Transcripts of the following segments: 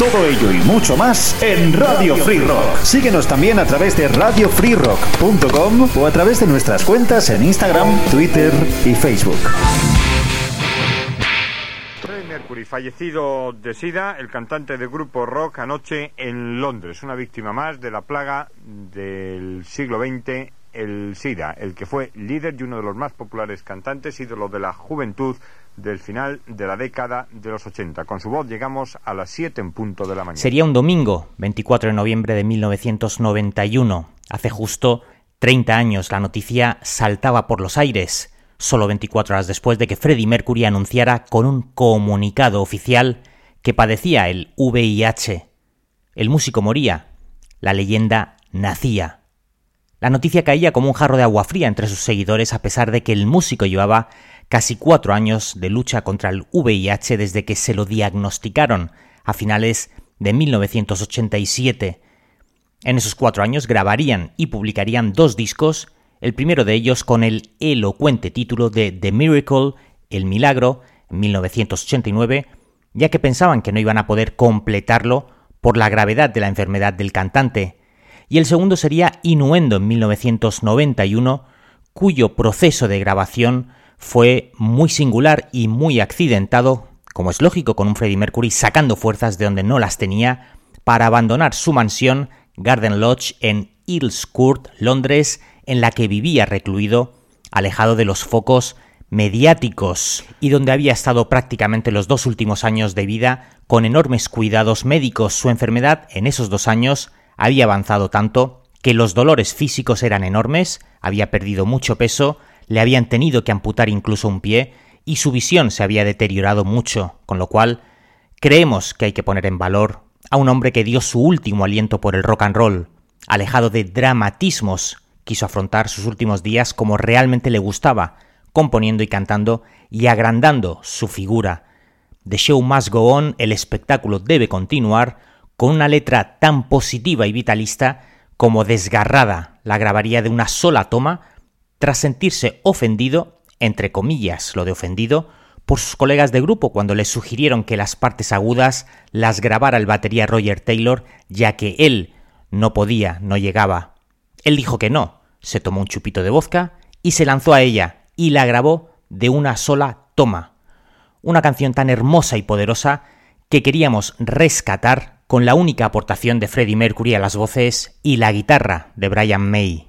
Todo ello y mucho más en Radio Free Rock. Síguenos también a través de radiofreerock.com o a través de nuestras cuentas en Instagram, Twitter y Facebook. Mercury, fallecido de SIDA, el cantante del grupo rock anoche en Londres, una víctima más de la plaga del siglo XX, el SIDA, el que fue líder y uno de los más populares cantantes, ídolo de la juventud del final de la década de los 80. Con su voz llegamos a las 7 en punto de la mañana. Sería un domingo, 24 de noviembre de 1991. Hace justo 30 años la noticia saltaba por los aires, solo 24 horas después de que Freddie Mercury anunciara con un comunicado oficial que padecía el VIH. El músico moría, la leyenda nacía. La noticia caía como un jarro de agua fría entre sus seguidores a pesar de que el músico llevaba casi cuatro años de lucha contra el VIH desde que se lo diagnosticaron a finales de 1987. En esos cuatro años grabarían y publicarían dos discos, el primero de ellos con el elocuente título de The Miracle, El Milagro, en 1989, ya que pensaban que no iban a poder completarlo por la gravedad de la enfermedad del cantante, y el segundo sería Inuendo en 1991, cuyo proceso de grabación fue muy singular y muy accidentado, como es lógico con un Freddie Mercury sacando fuerzas de donde no las tenía, para abandonar su mansión Garden Lodge en Earls Court, Londres, en la que vivía recluido, alejado de los focos mediáticos y donde había estado prácticamente los dos últimos años de vida con enormes cuidados médicos. Su enfermedad en esos dos años había avanzado tanto que los dolores físicos eran enormes, había perdido mucho peso, le habían tenido que amputar incluso un pie y su visión se había deteriorado mucho, con lo cual creemos que hay que poner en valor a un hombre que dio su último aliento por el rock and roll, alejado de dramatismos, quiso afrontar sus últimos días como realmente le gustaba, componiendo y cantando y agrandando su figura. The show must go on, el espectáculo debe continuar, con una letra tan positiva y vitalista como desgarrada, la grabaría de una sola toma tras sentirse ofendido, entre comillas lo de ofendido, por sus colegas de grupo cuando le sugirieron que las partes agudas las grabara el batería Roger Taylor, ya que él no podía, no llegaba. Él dijo que no, se tomó un chupito de vodka y se lanzó a ella y la grabó de una sola toma. Una canción tan hermosa y poderosa que queríamos rescatar con la única aportación de Freddie Mercury a las voces y la guitarra de Brian May.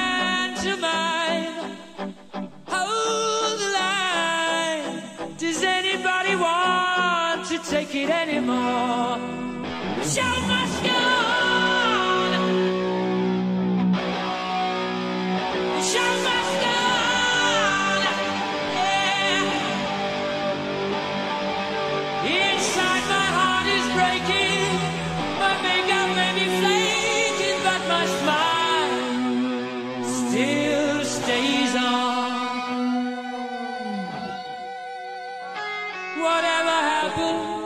Take it anymore. Show must go on. happen.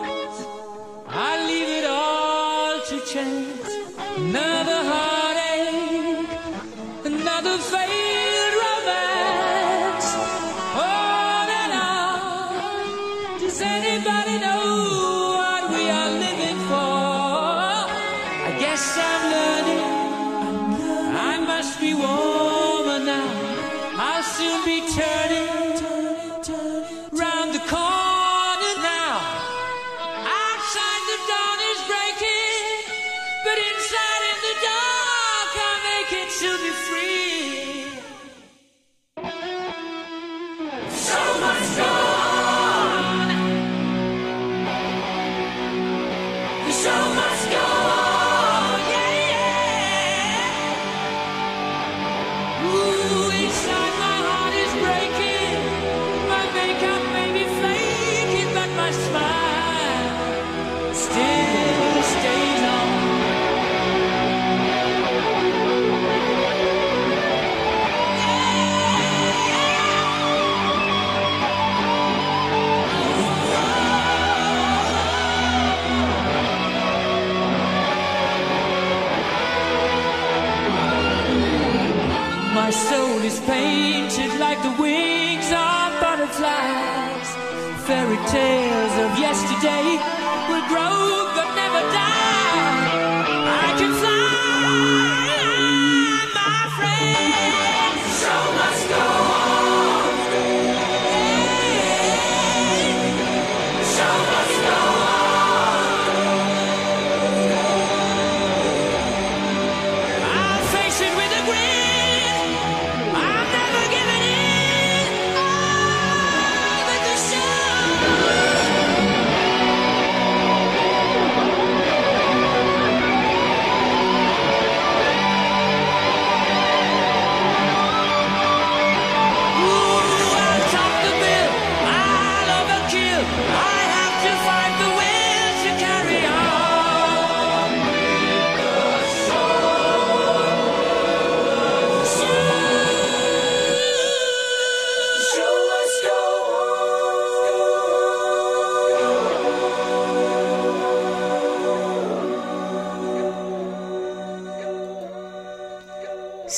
tales of yesterday.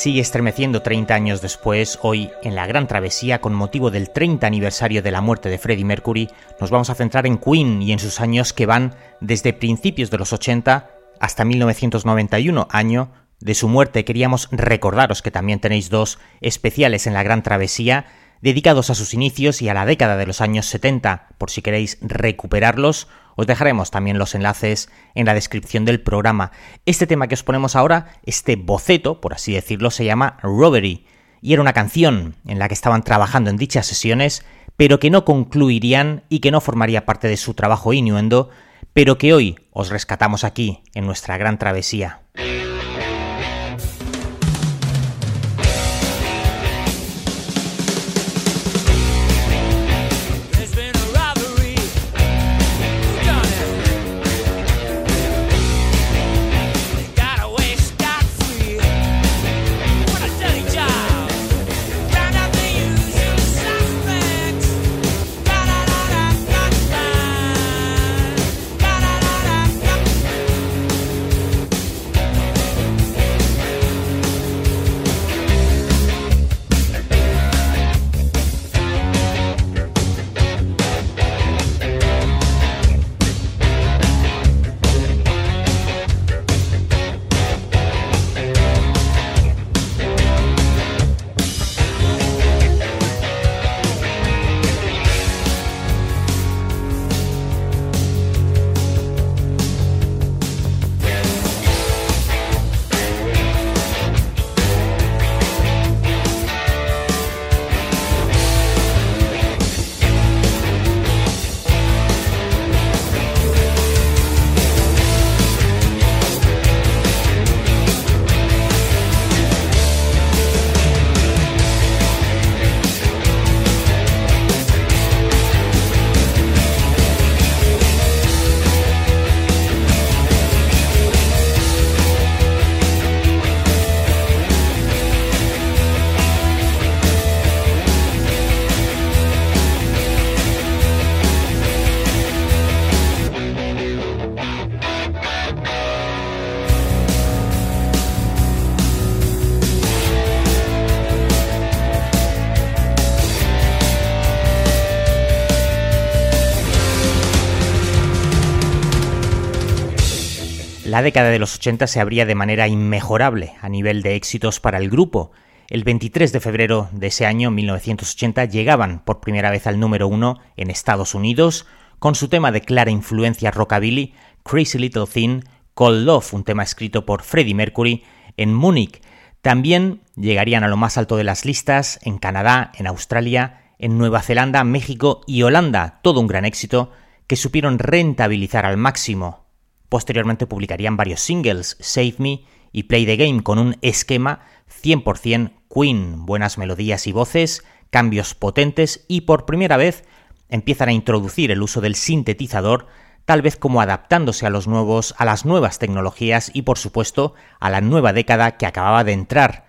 Sigue estremeciendo 30 años después, hoy en la Gran Travesía, con motivo del 30 aniversario de la muerte de Freddie Mercury, nos vamos a centrar en Queen y en sus años que van desde principios de los 80 hasta 1991, año de su muerte. Queríamos recordaros que también tenéis dos especiales en la Gran Travesía, dedicados a sus inicios y a la década de los años 70, por si queréis recuperarlos os dejaremos también los enlaces en la descripción del programa. Este tema que os ponemos ahora, este boceto, por así decirlo, se llama Robbery, y era una canción en la que estaban trabajando en dichas sesiones, pero que no concluirían y que no formaría parte de su trabajo inuendo, pero que hoy os rescatamos aquí, en nuestra gran travesía. La década de los 80 se abría de manera inmejorable a nivel de éxitos para el grupo. El 23 de febrero de ese año, 1980, llegaban por primera vez al número uno en Estados Unidos con su tema de clara influencia rockabilly, Crazy Little Thing, Cold Love, un tema escrito por Freddie Mercury, en Múnich. También llegarían a lo más alto de las listas en Canadá, en Australia, en Nueva Zelanda, México y Holanda, todo un gran éxito que supieron rentabilizar al máximo. Posteriormente publicarían varios singles, Save Me y Play the Game, con un esquema 100% Queen, buenas melodías y voces, cambios potentes y por primera vez empiezan a introducir el uso del sintetizador, tal vez como adaptándose a los nuevos a las nuevas tecnologías y por supuesto a la nueva década que acababa de entrar.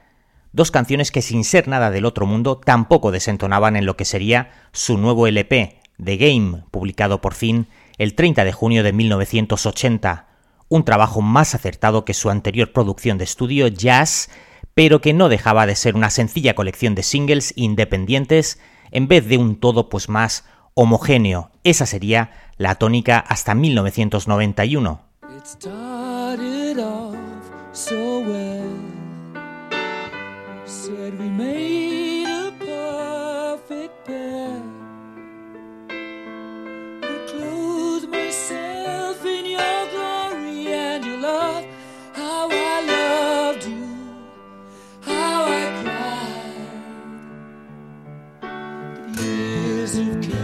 Dos canciones que sin ser nada del otro mundo tampoco desentonaban en lo que sería su nuevo LP, The Game, publicado por fin el 30 de junio de 1980, un trabajo más acertado que su anterior producción de estudio Jazz, pero que no dejaba de ser una sencilla colección de singles independientes en vez de un todo pues más homogéneo. Esa sería la tónica hasta 1991. of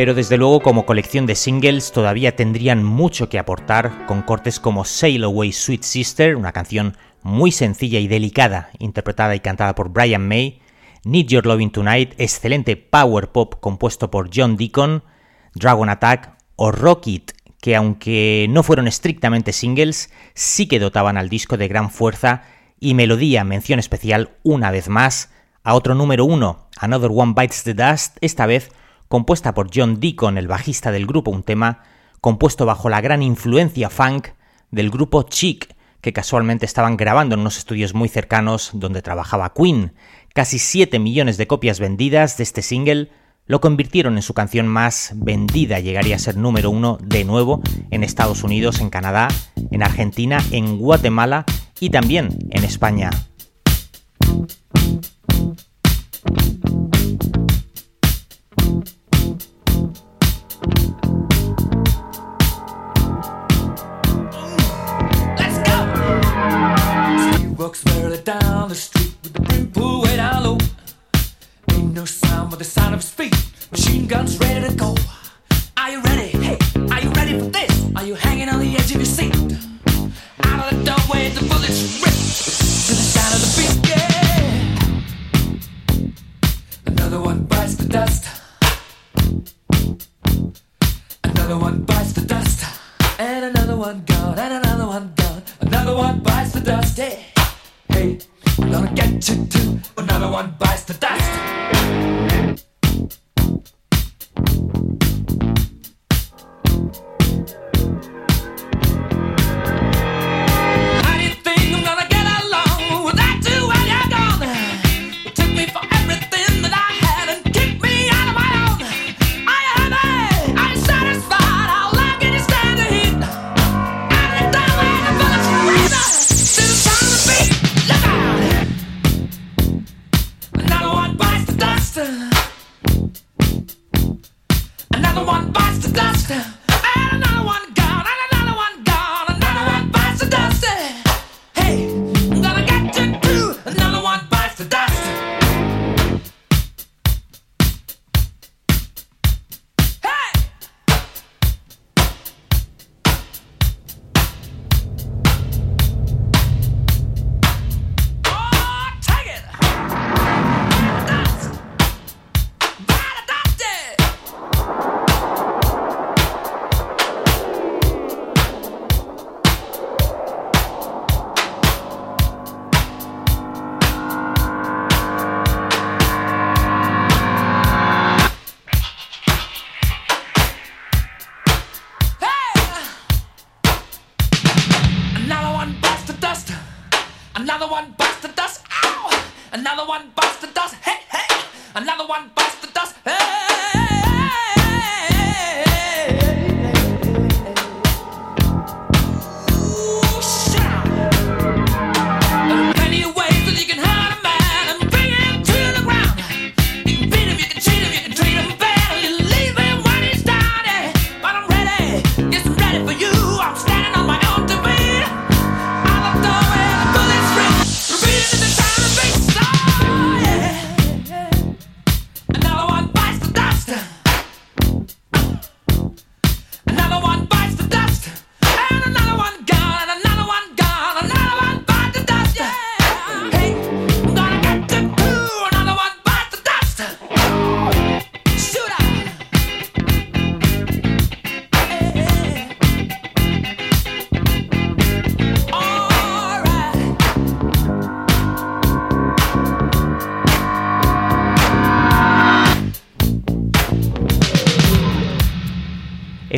pero desde luego como colección de singles todavía tendrían mucho que aportar con cortes como Sail Away Sweet Sister, una canción muy sencilla y delicada, interpretada y cantada por Brian May, Need Your Loving Tonight, excelente power pop compuesto por John Deacon, Dragon Attack o Rocket, que aunque no fueron estrictamente singles, sí que dotaban al disco de gran fuerza y melodía, mención especial una vez más a otro número uno, Another One Bites the Dust, esta vez compuesta por John Deacon, el bajista del grupo, un tema compuesto bajo la gran influencia funk del grupo Chic, que casualmente estaban grabando en unos estudios muy cercanos donde trabajaba Queen. Casi 7 millones de copias vendidas de este single lo convirtieron en su canción más vendida, llegaría a ser número uno de nuevo en Estados Unidos, en Canadá, en Argentina, en Guatemala y también en España. Walks merrily down the street with the brim pulled way down low. Ain't no sound but the sound of his feet. Machine guns ready to go. Are you ready? Hey, are you ready for this? Are you hanging on the edge of your seat? Out of the doorway, the bullets rip to the sound of the beat. Yeah. Another one bites the dust. Another one bites the dust. And another one gone. And another one gone. Another one bites the dust. Yeah. Hey, I'm gonna get you. Another one bites the dust. Dust. And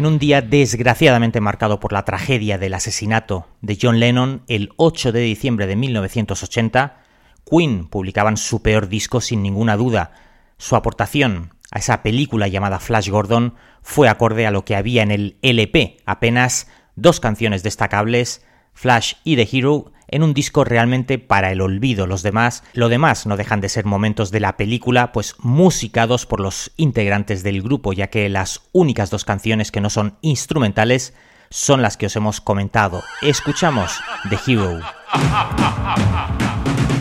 En un día desgraciadamente marcado por la tragedia del asesinato de John Lennon el 8 de diciembre de 1980, Queen publicaban su peor disco sin ninguna duda. Su aportación a esa película llamada Flash Gordon fue acorde a lo que había en el LP, apenas dos canciones destacables, Flash y The Hero, en un disco realmente para el olvido. Los demás, lo demás no dejan de ser momentos de la película, pues musicados por los integrantes del grupo, ya que las únicas dos canciones que no son instrumentales son las que os hemos comentado. Escuchamos The Hero.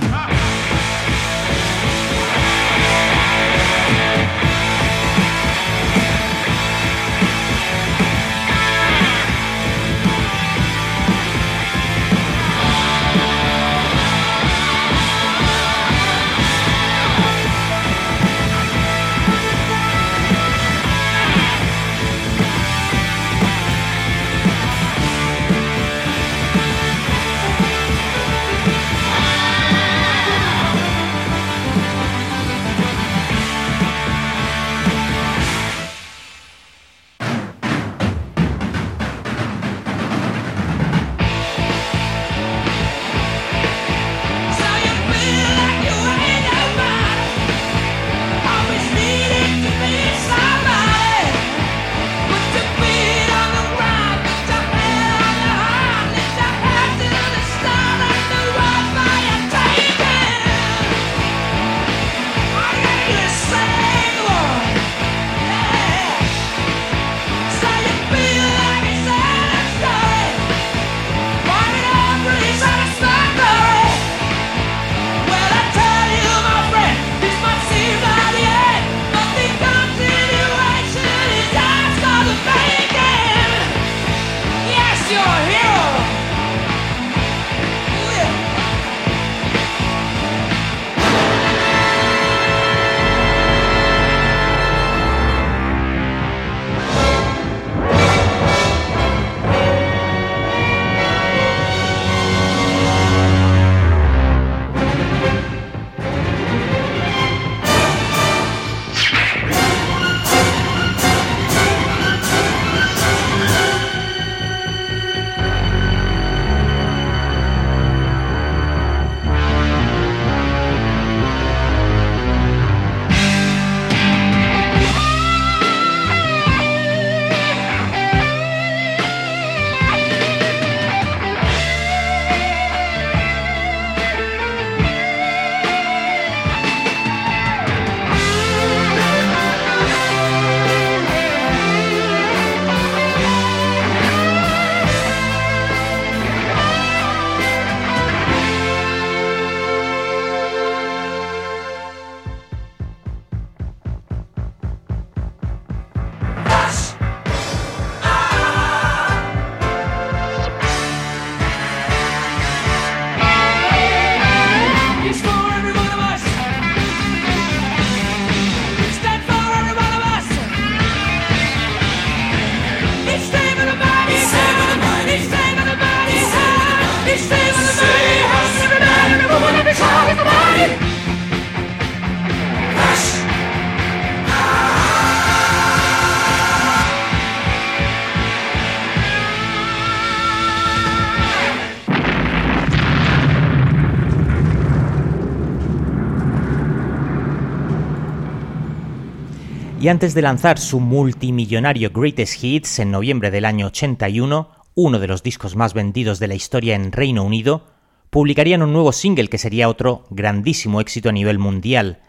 antes de lanzar su multimillonario Greatest Hits en noviembre del año 81, uno de los discos más vendidos de la historia en Reino Unido, publicarían un nuevo single que sería otro grandísimo éxito a nivel mundial.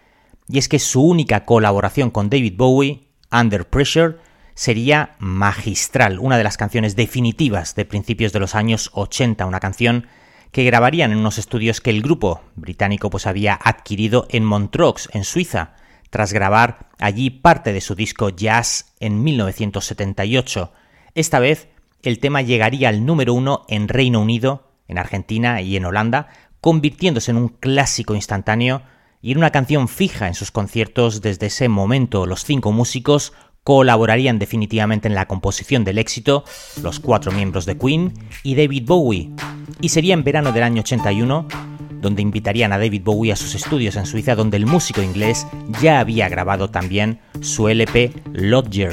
Y es que su única colaboración con David Bowie, Under Pressure, sería magistral, una de las canciones definitivas de principios de los años 80, una canción que grabarían en unos estudios que el grupo británico pues había adquirido en Montreux, en Suiza, tras grabar allí parte de su disco Jazz en 1978. Esta vez el tema llegaría al número uno en Reino Unido, en Argentina y en Holanda, convirtiéndose en un clásico instantáneo y en una canción fija en sus conciertos desde ese momento. Los cinco músicos colaborarían definitivamente en la composición del éxito, los cuatro miembros de Queen y David Bowie. Y sería en verano del año 81 donde invitarían a David Bowie a sus estudios en Suiza, donde el músico inglés ya había grabado también su LP Lodger.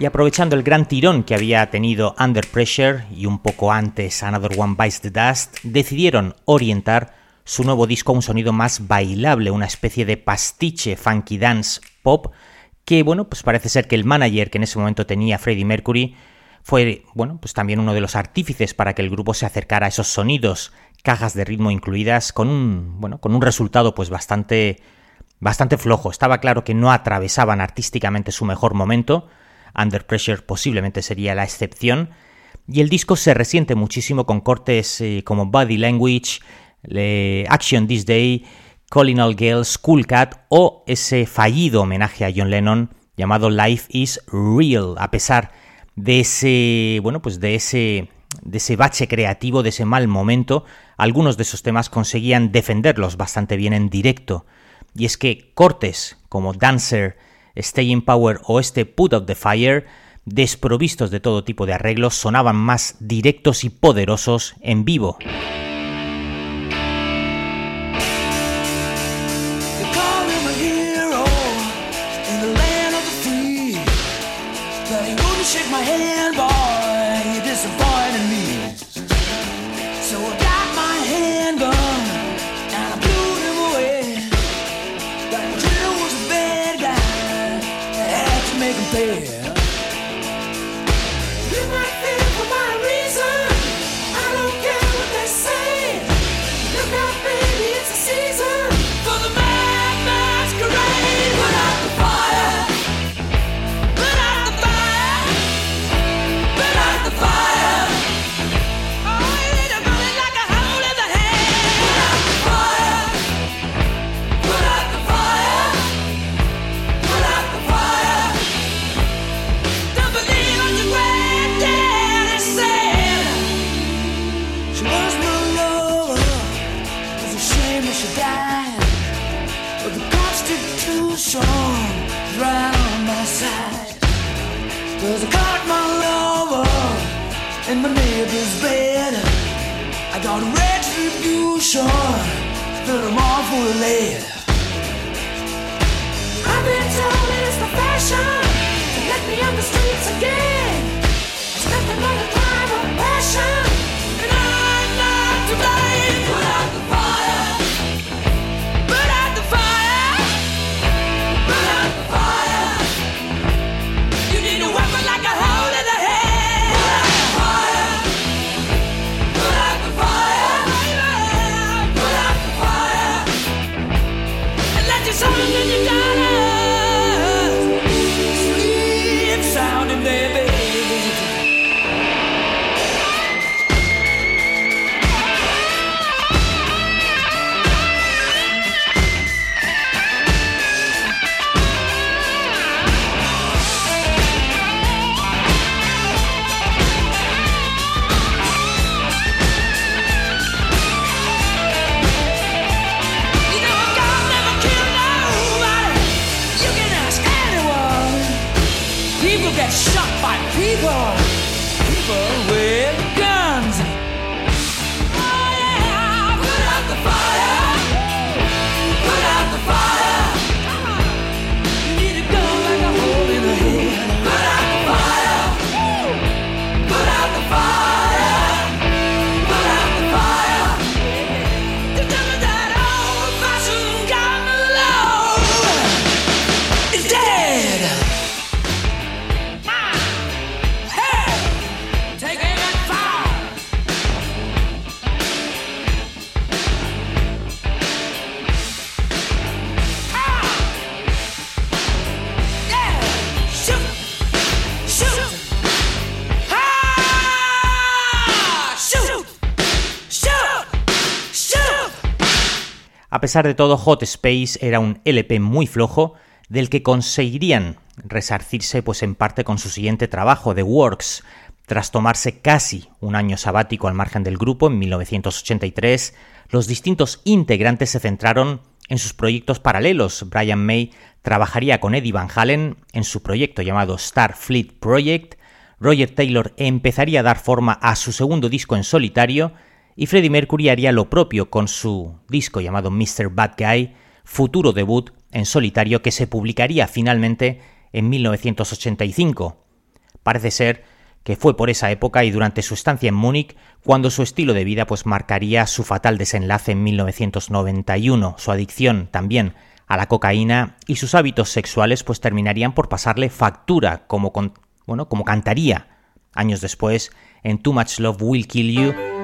Y aprovechando el gran tirón que había tenido Under Pressure y un poco antes Another One Bites the Dust, decidieron orientar su nuevo disco a un sonido más bailable, una especie de pastiche funky dance pop que, bueno, pues parece ser que el manager que en ese momento tenía Freddie Mercury fue, bueno, pues también uno de los artífices para que el grupo se acercara a esos sonidos cajas de ritmo incluidas, con un, bueno, con un resultado pues bastante, bastante flojo. Estaba claro que no atravesaban artísticamente su mejor momento, Under Pressure posiblemente sería la excepción, y el disco se resiente muchísimo con cortes eh, como Body Language, Action This Day, Calling All Girls, Cool Cat o ese fallido homenaje a John Lennon llamado Life is Real, a pesar de ese, bueno, pues de ese de ese bache creativo, de ese mal momento, algunos de esos temas conseguían defenderlos bastante bien en directo. Y es que cortes como Dancer, Stay in Power o este Put Up the Fire, desprovistos de todo tipo de arreglos, sonaban más directos y poderosos en vivo. sure that I'm awful late. Pesar de todo, Hot Space era un LP muy flojo, del que conseguirían resarcirse pues en parte con su siguiente trabajo, The Works. Tras tomarse casi un año sabático al margen del grupo en 1983, los distintos integrantes se centraron en sus proyectos paralelos. Brian May trabajaría con Eddie Van Halen en su proyecto llamado Starfleet Project, Roger Taylor empezaría a dar forma a su segundo disco en solitario y Freddie Mercury haría lo propio con su disco llamado Mr. Bad Guy, futuro debut en solitario que se publicaría finalmente en 1985. Parece ser que fue por esa época y durante su estancia en Múnich cuando su estilo de vida pues marcaría su fatal desenlace en 1991. Su adicción también a la cocaína y sus hábitos sexuales pues terminarían por pasarle factura como bueno, como cantaría años después en Too Much Love Will Kill You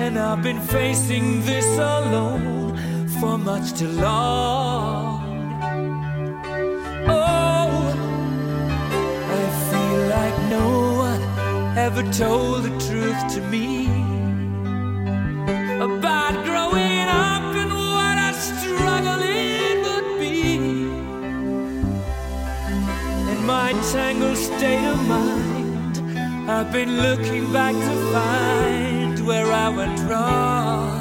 and I've been facing this alone for much too long. Oh, I feel like no one ever told the truth to me about growing up and what a struggle it would be. In my tangled state of mind, I've been looking back to find where I went wrong.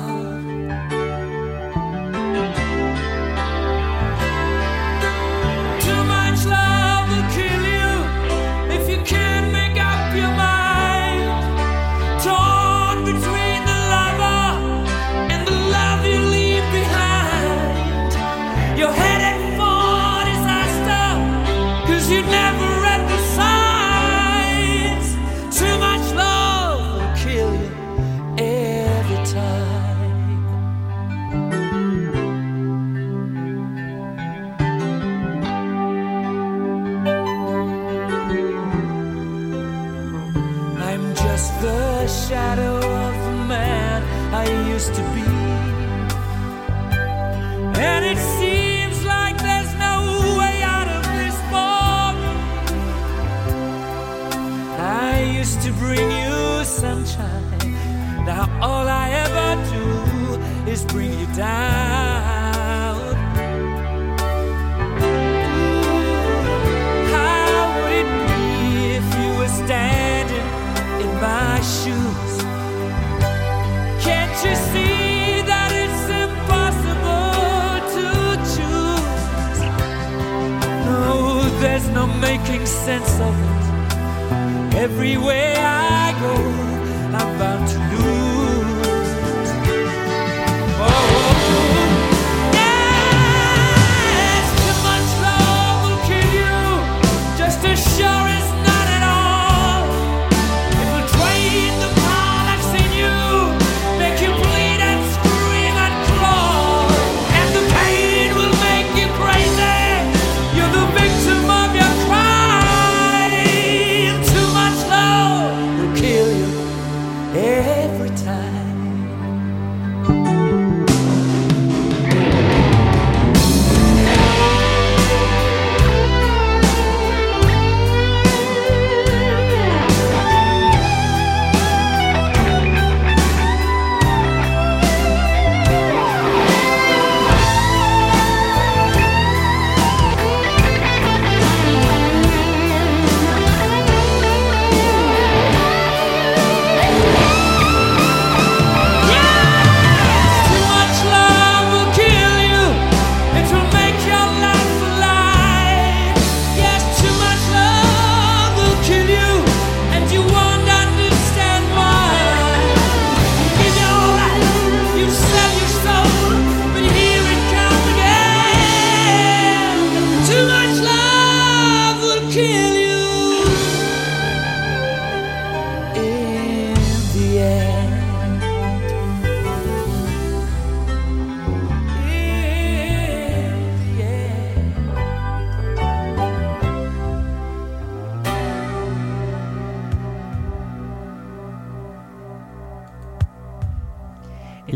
Is bring you down. How would it be if you were standing in my shoes? Can't you see that it's impossible to choose? No, there's no making sense of it. Everywhere I go,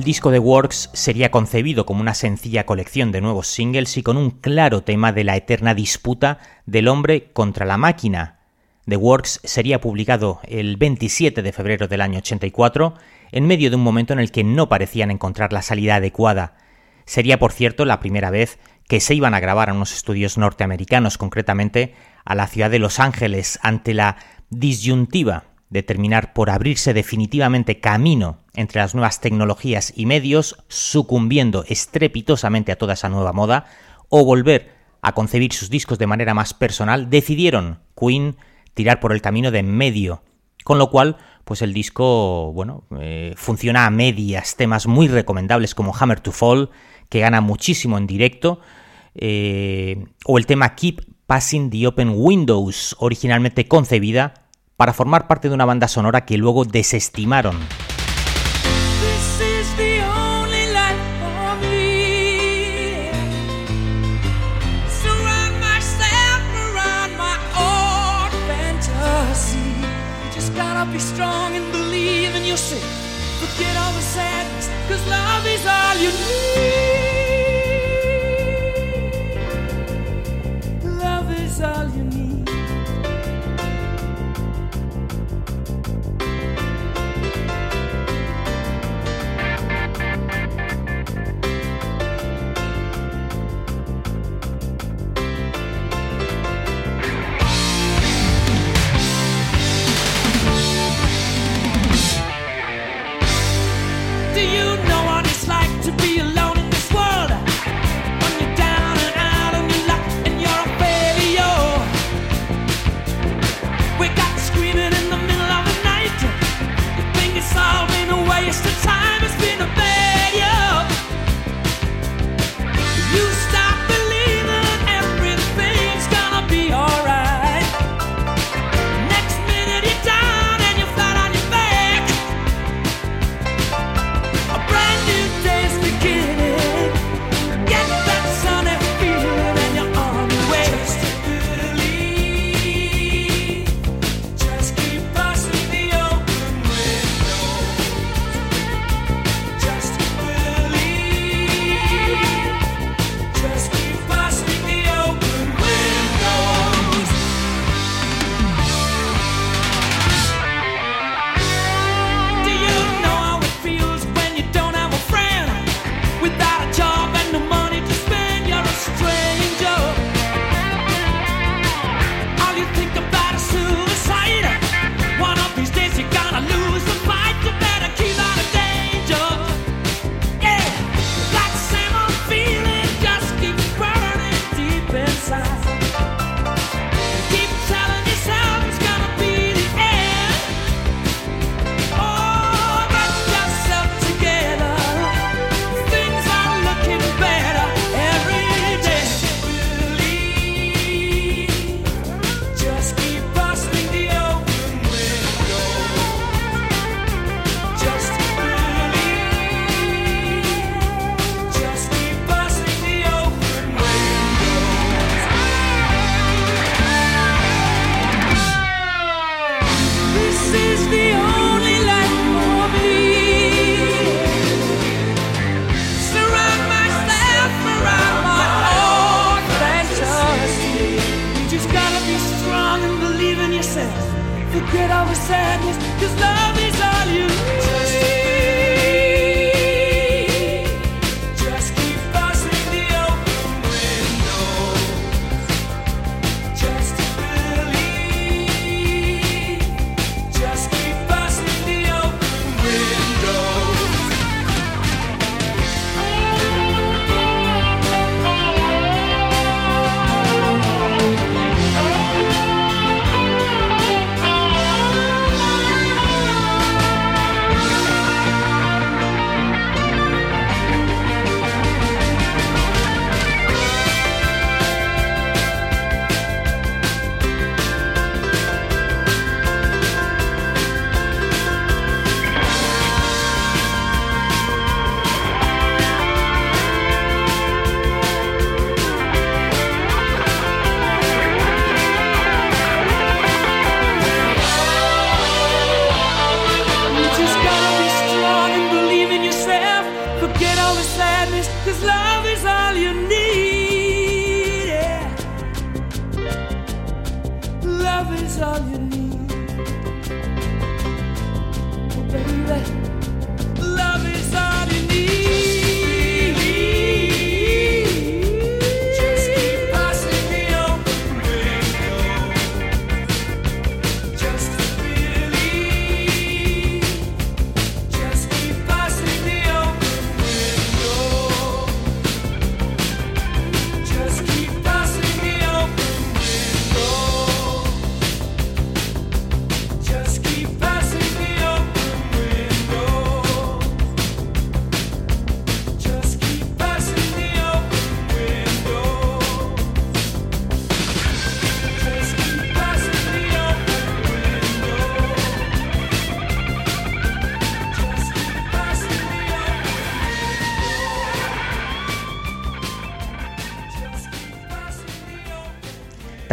disco de Works sería concebido como una sencilla colección de nuevos singles y con un claro tema de la eterna disputa del hombre contra la máquina. The Works sería publicado el 27 de febrero del año 84, en medio de un momento en el que no parecían encontrar la salida adecuada. Sería, por cierto, la primera vez que se iban a grabar a unos estudios norteamericanos, concretamente a la ciudad de Los Ángeles, ante la disyuntiva de terminar por abrirse definitivamente camino entre las nuevas tecnologías y medios, sucumbiendo estrepitosamente a toda esa nueva moda, o volver a concebir sus discos de manera más personal, decidieron Queen tirar por el camino de medio, con lo cual pues el disco bueno eh, funciona a medias temas muy recomendables como Hammer to Fall que gana muchísimo en directo eh, o el tema Keep Passing the Open Windows originalmente concebida para formar parte de una banda sonora que luego desestimaron. Be strong and believe in yourself. Forget all the sadness, cause love is all you need. Love is all you need.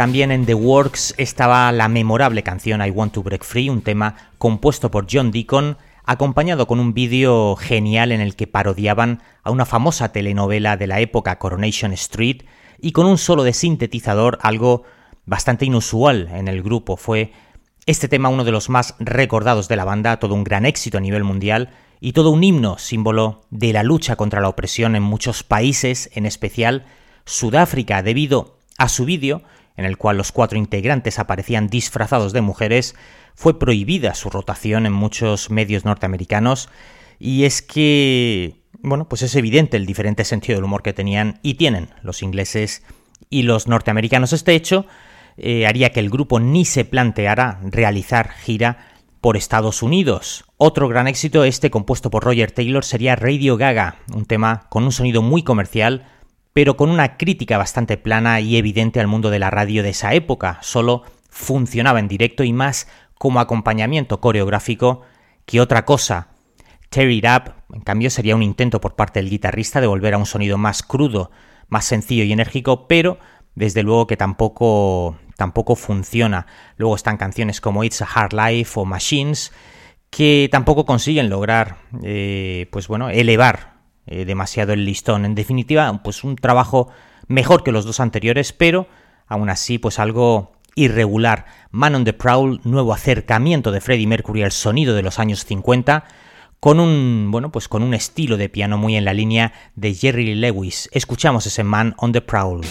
También en The Works estaba la memorable canción I Want to Break Free, un tema compuesto por John Deacon, acompañado con un vídeo genial en el que parodiaban a una famosa telenovela de la época Coronation Street y con un solo de sintetizador, algo bastante inusual en el grupo. Fue este tema uno de los más recordados de la banda, todo un gran éxito a nivel mundial y todo un himno, símbolo de la lucha contra la opresión en muchos países, en especial Sudáfrica, debido a su vídeo, en el cual los cuatro integrantes aparecían disfrazados de mujeres, fue prohibida su rotación en muchos medios norteamericanos y es que, bueno, pues es evidente el diferente sentido del humor que tenían y tienen los ingleses y los norteamericanos. Este hecho eh, haría que el grupo ni se planteara realizar gira por Estados Unidos. Otro gran éxito, este compuesto por Roger Taylor, sería Radio Gaga, un tema con un sonido muy comercial, pero con una crítica bastante plana y evidente al mundo de la radio de esa época. Solo funcionaba en directo y más como acompañamiento coreográfico que otra cosa. Tear It Up, en cambio, sería un intento por parte del guitarrista de volver a un sonido más crudo, más sencillo y enérgico, pero desde luego que tampoco, tampoco funciona. Luego están canciones como It's a Hard Life o Machines, que tampoco consiguen lograr, eh, pues bueno, elevar eh, demasiado el listón. En definitiva, pues un trabajo mejor que los dos anteriores, pero aún así, pues algo irregular. Man on the Prowl, nuevo acercamiento de Freddie Mercury al sonido de los años 50, con un, bueno, pues con un estilo de piano muy en la línea de Jerry Lewis. Escuchamos ese Man on the Prowl.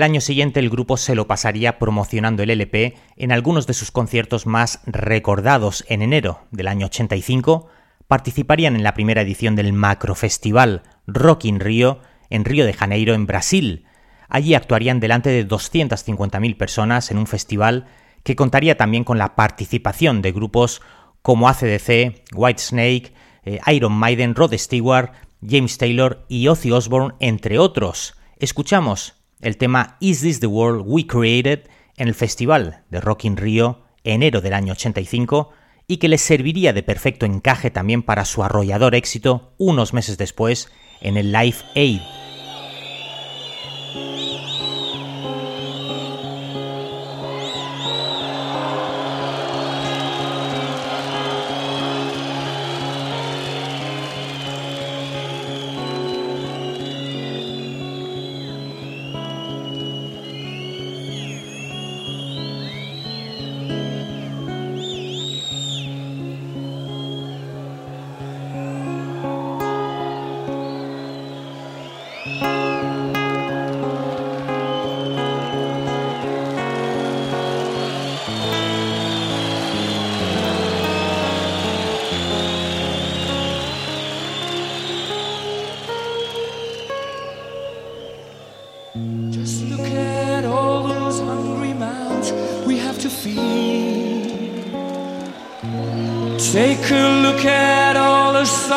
El año siguiente el grupo se lo pasaría promocionando el LP en algunos de sus conciertos más recordados. En enero del año 85 participarían en la primera edición del Macrofestival Rock in Rio en Río de Janeiro, en Brasil. Allí actuarían delante de 250.000 personas en un festival que contaría también con la participación de grupos como ACDC, Whitesnake, eh, Iron Maiden, Rod Stewart, James Taylor y Ozzy Osbourne, entre otros. Escuchamos el tema Is This the World We Created en el Festival de Rock in Rio, enero del año 85, y que les serviría de perfecto encaje también para su arrollador éxito unos meses después en el Live Aid.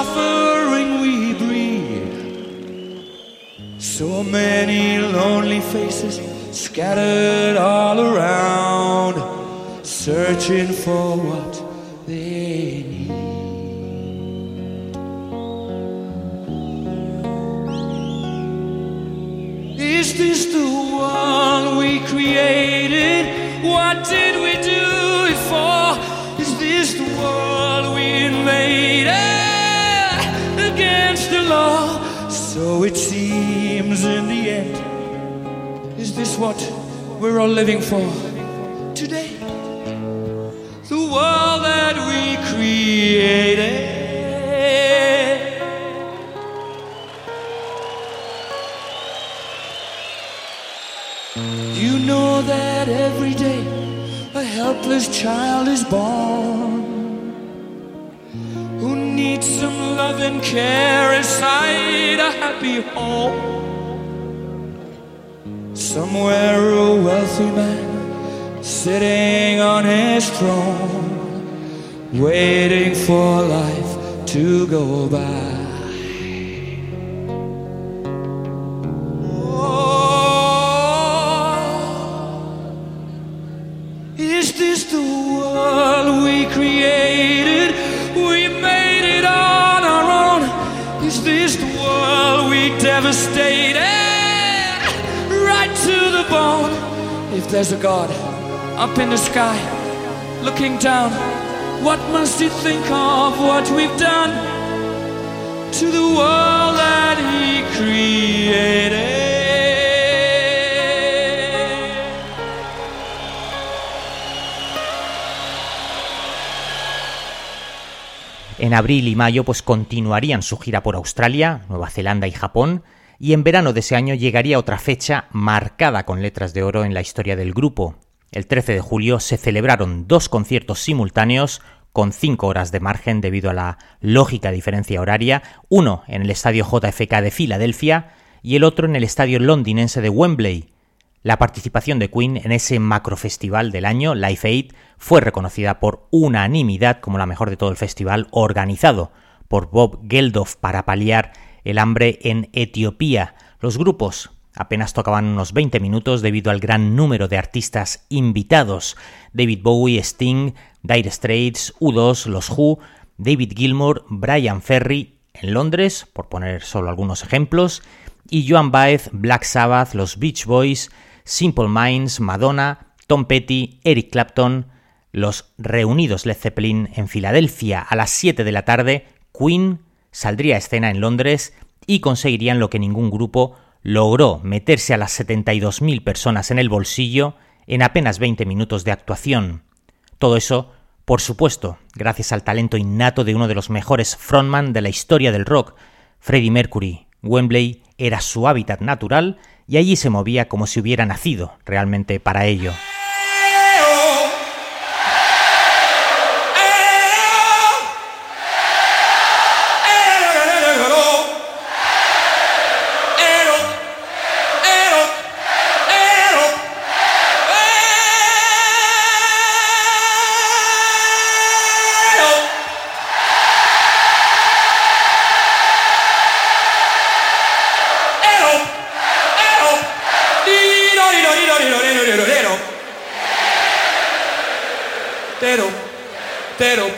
All there's a God up in the sky, looking down, what must he think of what we've done En abril y mayo pues continuarían su gira por Australia, Nueva Zelanda y Japón, y en verano de ese año llegaría otra fecha marcada con letras de oro en la historia del grupo. El 13 de julio se celebraron dos conciertos simultáneos con cinco horas de margen debido a la lógica diferencia horaria, uno en el estadio JFK de Filadelfia y el otro en el estadio londinense de Wembley. La participación de Queen en ese macrofestival del año, Live Aid, fue reconocida por unanimidad como la mejor de todo el festival, organizado por Bob Geldof para paliar el hambre en Etiopía. Los grupos apenas tocaban unos 20 minutos debido al gran número de artistas invitados. David Bowie, Sting, Dire Straits, U2, Los Who, David Gilmour, Brian Ferry en Londres, por poner solo algunos ejemplos, y Joan Baez, Black Sabbath, los Beach Boys, Simple Minds, Madonna, Tom Petty, Eric Clapton, los reunidos Led Zeppelin en Filadelfia a las 7 de la tarde, Queen saldría a escena en Londres y conseguirían lo que ningún grupo logró meterse a las 72.000 personas en el bolsillo en apenas 20 minutos de actuación. Todo eso, por supuesto, gracias al talento innato de uno de los mejores frontman de la historia del rock, Freddie Mercury. Wembley era su hábitat natural y allí se movía como si hubiera nacido realmente para ello. entero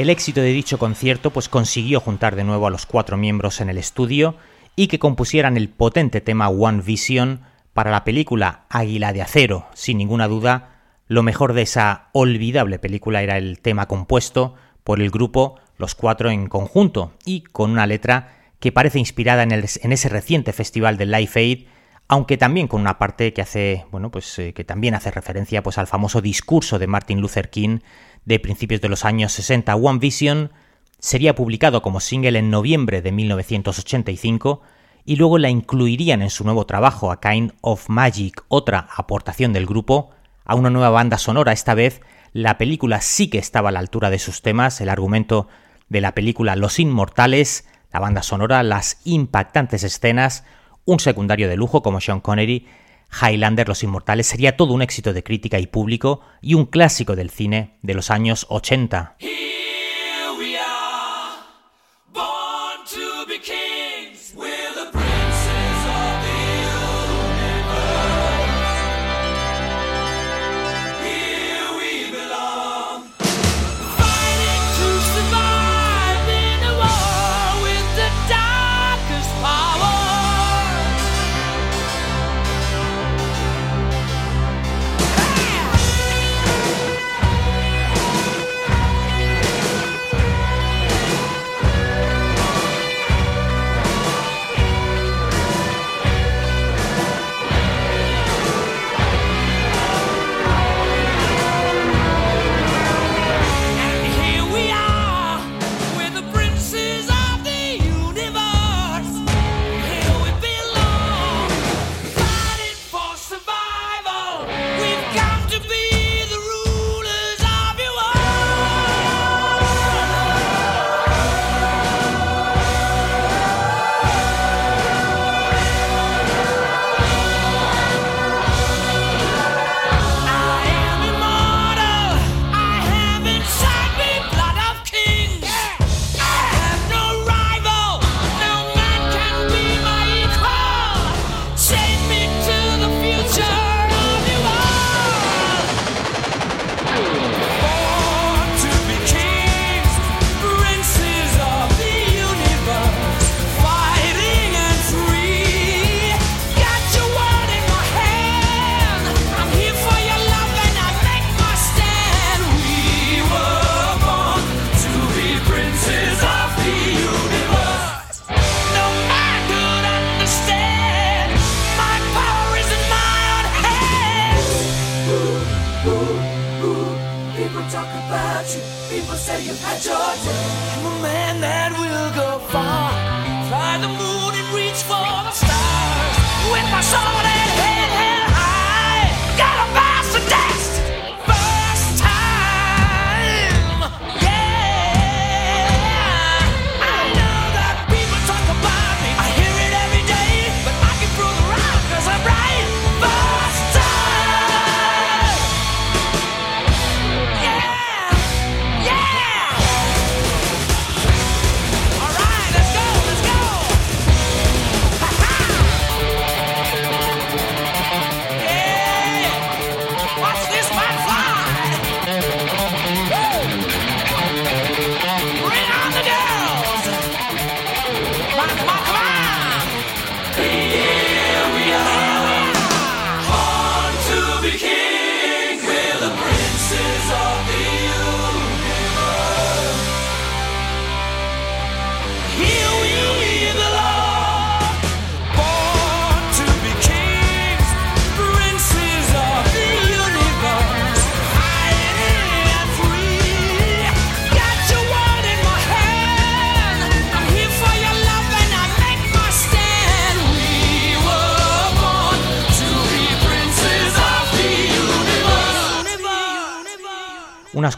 El éxito de dicho concierto pues consiguió juntar de nuevo a los cuatro miembros en el estudio y que compusieran el potente tema One Vision para la película Águila de Acero. Sin ninguna duda, lo mejor de esa olvidable película era el tema compuesto por el grupo Los Cuatro en conjunto y con una letra que parece inspirada en, ese reciente festival de Life Aid, aunque también con una parte que hace, bueno, pues eh, que también hace referencia pues al famoso discurso de Martin Luther King de principios de los años 60. One Vision sería publicado como single en noviembre de 1985 y luego la incluirían en su nuevo trabajo A Kind of Magic, otra aportación del grupo a una nueva banda sonora. Esta vez la película sí que estaba a la altura de sus temas, el argumento de la película Los Inmortales, la banda sonora, las impactantes escenas, un secundario de lujo como Sean Connery, Highlander Los Inmortales sería todo un éxito de crítica y público y un clásico del cine de los años 80.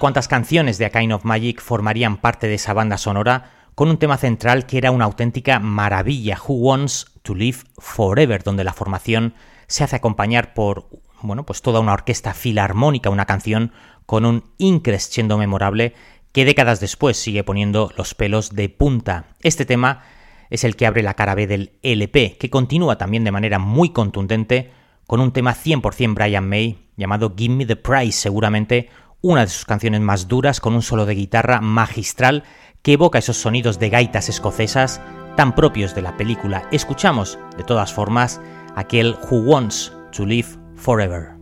Cuantas canciones de A Kind of Magic formarían parte de esa banda sonora con un tema central que era una auténtica maravilla, Who Wants to Live Forever, donde la formación se hace acompañar por bueno, pues toda una orquesta filarmónica, una canción con un increscendo memorable que décadas después sigue poniendo los pelos de punta. Este tema es el que abre la cara B del LP, que continúa también de manera muy contundente con un tema 100% Brian May llamado Give Me the Prize, seguramente una de sus canciones más duras con un solo de guitarra magistral que evoca esos sonidos de gaitas escocesas tan propios de la película. Escuchamos, de todas formas, aquel Who Wants to Live Forever.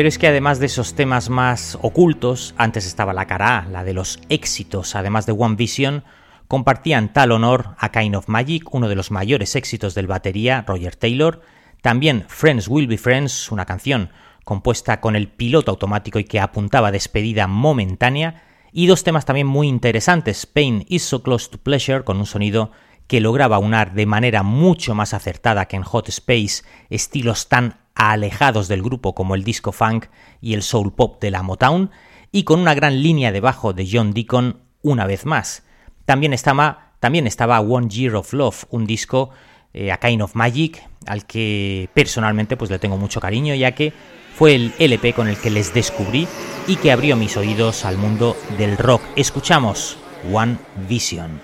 Pero es que además de esos temas más ocultos, antes estaba la cara A, la de los éxitos, además de One Vision, compartían tal honor a Kind of Magic, uno de los mayores éxitos del batería Roger Taylor, también Friends Will Be Friends, una canción compuesta con el piloto automático y que apuntaba despedida momentánea, y dos temas también muy interesantes, Pain is so close to pleasure, con un sonido que lograba unar de manera mucho más acertada que en Hot Space estilos tan alejados del grupo como el disco funk y el soul pop de la Motown, y con una gran línea de bajo de John Deacon una vez más. También estaba, también estaba One Year of Love, un disco eh, a Kind of Magic, al que personalmente pues le tengo mucho cariño, ya que fue el LP con el que les descubrí y que abrió mis oídos al mundo del rock. Escuchamos One Vision.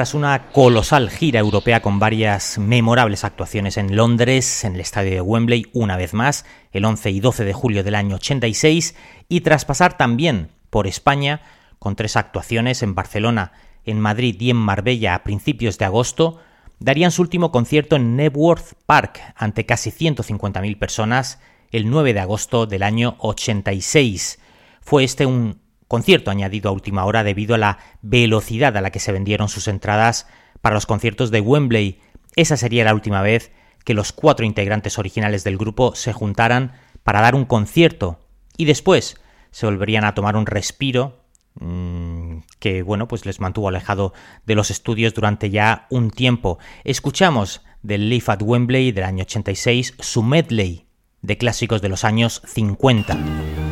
Tras una colosal gira europea con varias memorables actuaciones en Londres, en el estadio de Wembley, una vez más, el 11 y 12 de julio del año 86, y tras pasar también por España, con tres actuaciones en Barcelona, en Madrid y en Marbella a principios de agosto, darían su último concierto en Nebworth Park ante casi 150.000 personas el 9 de agosto del año 86. Fue este un concierto añadido a última hora debido a la velocidad a la que se vendieron sus entradas para los conciertos de Wembley. Esa sería la última vez que los cuatro integrantes originales del grupo se juntaran para dar un concierto y después se volverían a tomar un respiro mmm, que bueno pues les mantuvo alejado de los estudios durante ya un tiempo. Escuchamos del Live at Wembley del año 86 su medley de clásicos de los años 50.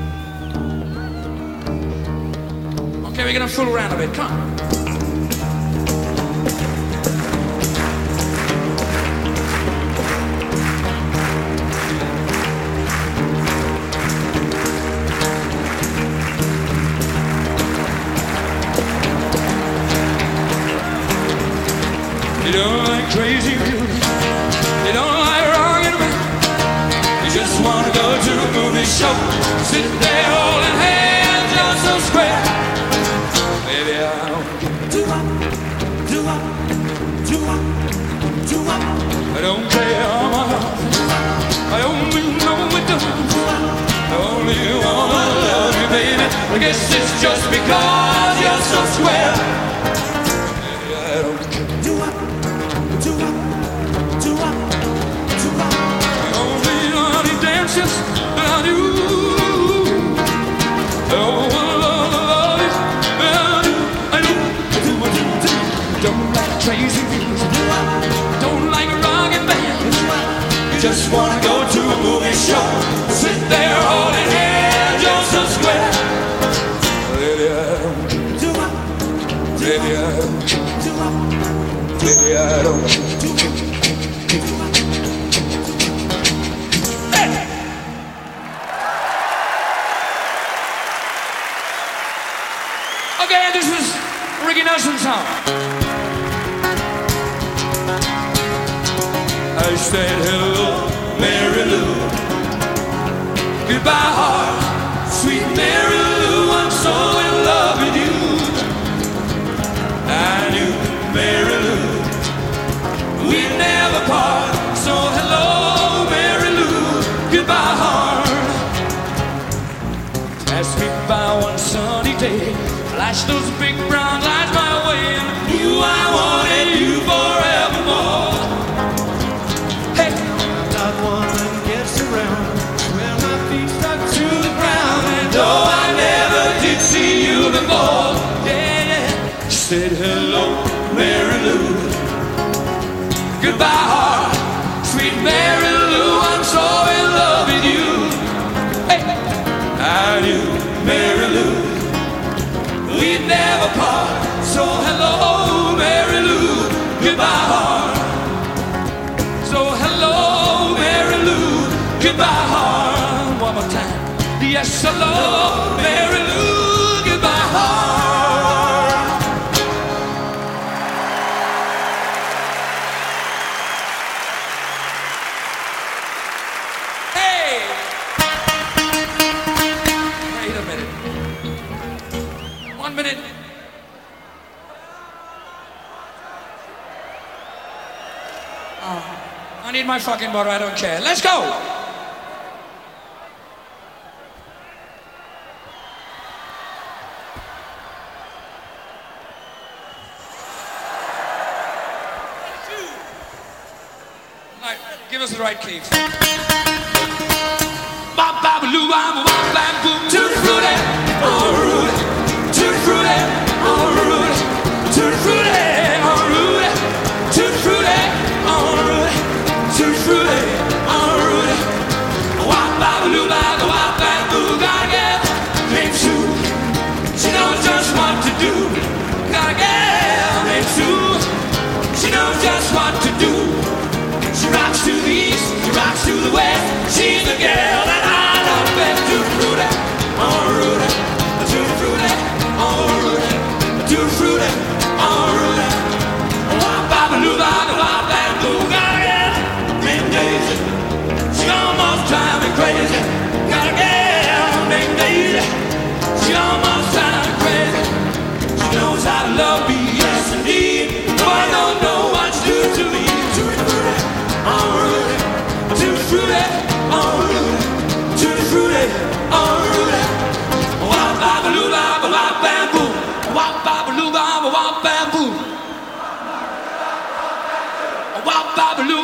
We're gonna fool around a bit. Come on. You don't like crazy. You don't like. You just wanna go to a movie show. Sit there holding hands, I guess it's just because you're so square. Baby, I don't care. Do up, do up, do up, do up. Only honey dances Ricky Nelson's song. I said hello, Mary Lou. Goodbye, heart, sweet Mary Lou. I'm so in love with you. I knew Mary Lou. We'd never part. So hello, Mary Lou. Goodbye, heart. Pass me by one sunny day. Flash those big brown lights my way. And knew I wanted you forevermore. Hey, not one gets around. Where my feet stuck to the ground. And though I never did see you before. Yeah, yeah. Said Goodbye, heart. One more time. Yes, hello, Mary Lou. Goodbye, heart. Hey! Wait a minute. One minute. Oh, I need my fucking water, I don't care. Let's go! Give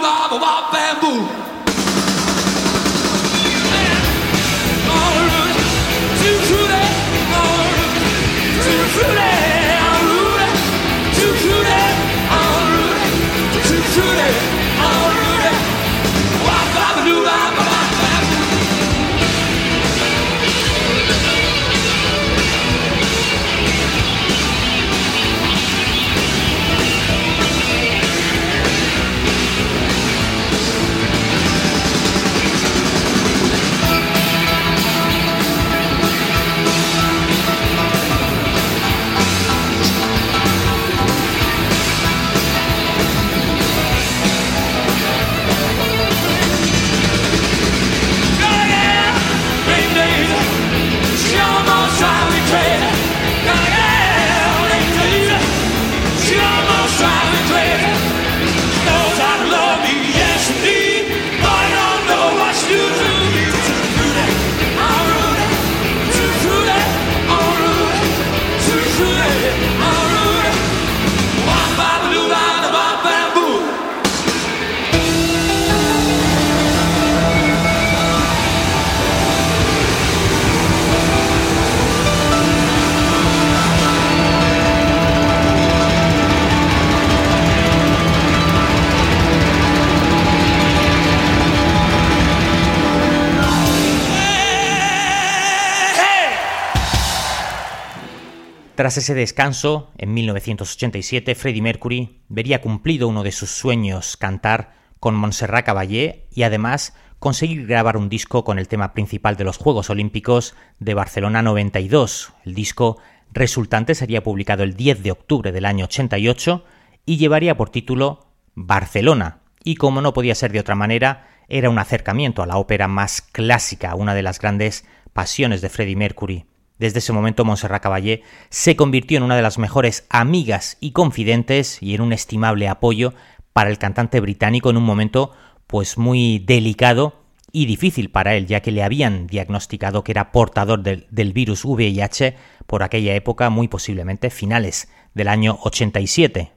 baba, baba, bamboo. Tras ese descanso, en 1987, Freddie Mercury vería cumplido uno de sus sueños, cantar con Montserrat Caballé y además conseguir grabar un disco con el tema principal de los Juegos Olímpicos de Barcelona 92. El disco resultante sería publicado el 10 de octubre del año 88 y llevaría por título Barcelona. Y como no podía ser de otra manera, era un acercamiento a la ópera más clásica, una de las grandes pasiones de Freddie Mercury. Desde ese momento Montserrat Caballé se convirtió en una de las mejores amigas y confidentes y en un estimable apoyo para el cantante británico en un momento pues muy delicado y difícil para él, ya que le habían diagnosticado que era portador del, del virus VIH por aquella época, muy posiblemente finales del año 87.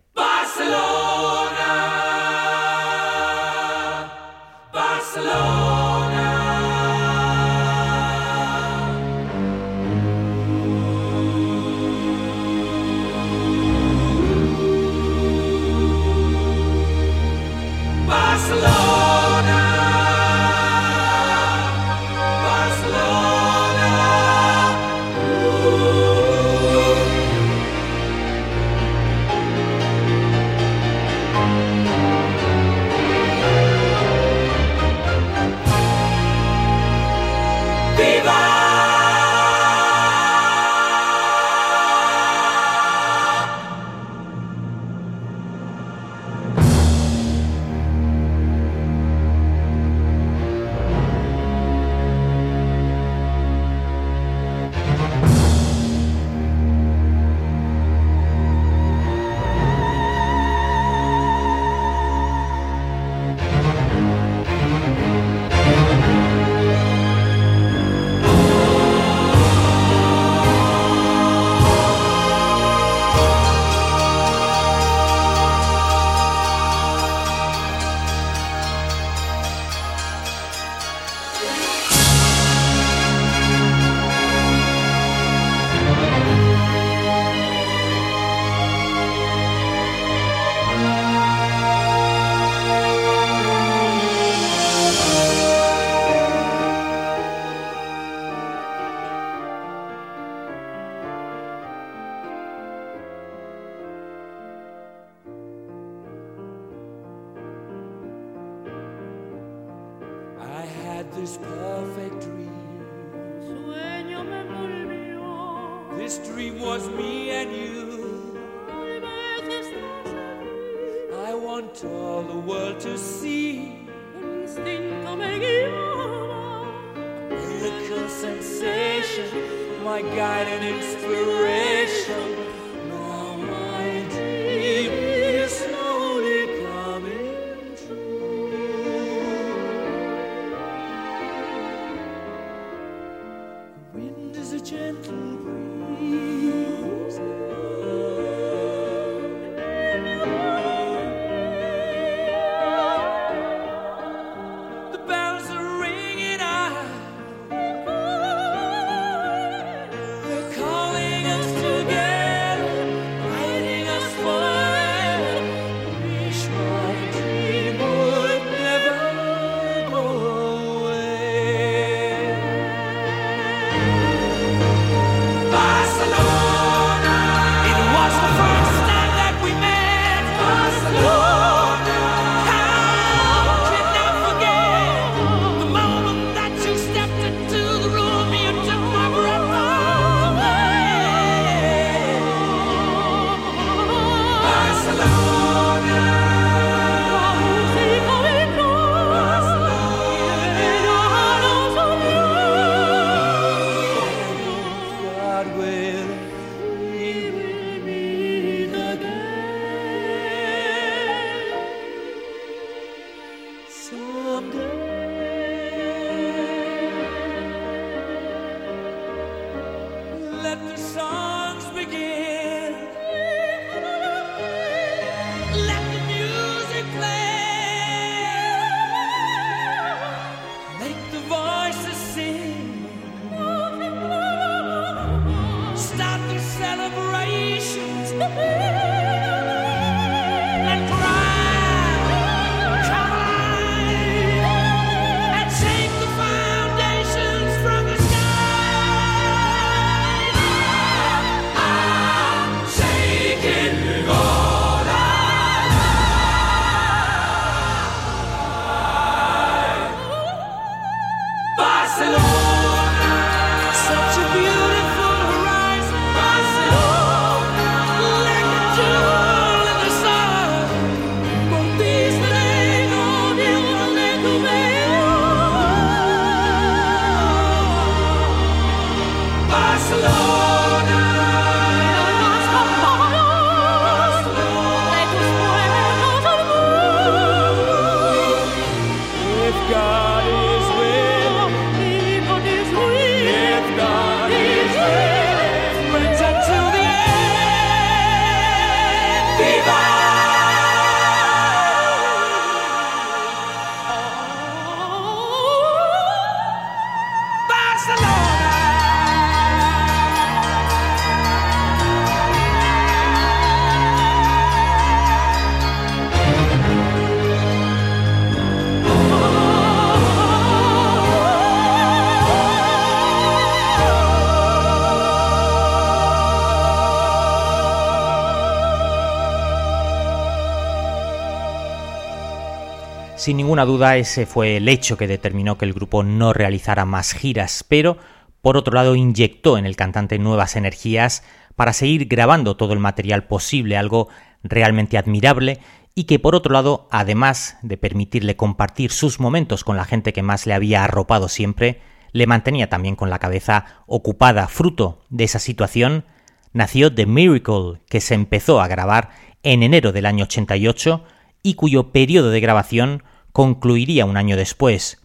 Sin ninguna duda ese fue el hecho que determinó que el grupo no realizara más giras, pero por otro lado inyectó en el cantante nuevas energías para seguir grabando todo el material posible, algo realmente admirable y que por otro lado, además de permitirle compartir sus momentos con la gente que más le había arropado siempre, le mantenía también con la cabeza ocupada. Fruto de esa situación nació The Miracle, que se empezó a grabar en enero del año 88 y cuyo periodo de grabación concluiría un año después.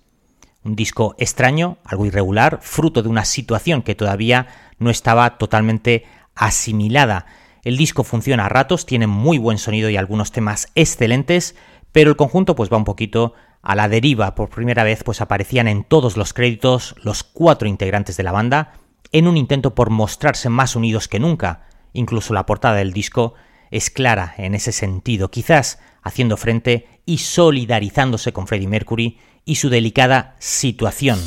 Un disco extraño, algo irregular, fruto de una situación que todavía no estaba totalmente asimilada. El disco funciona a ratos, tiene muy buen sonido y algunos temas excelentes, pero el conjunto pues va un poquito a la deriva. Por primera vez pues aparecían en todos los créditos los cuatro integrantes de la banda en un intento por mostrarse más unidos que nunca. Incluso la portada del disco es clara en ese sentido, quizás haciendo frente y solidarizándose con Freddie Mercury y su delicada situación.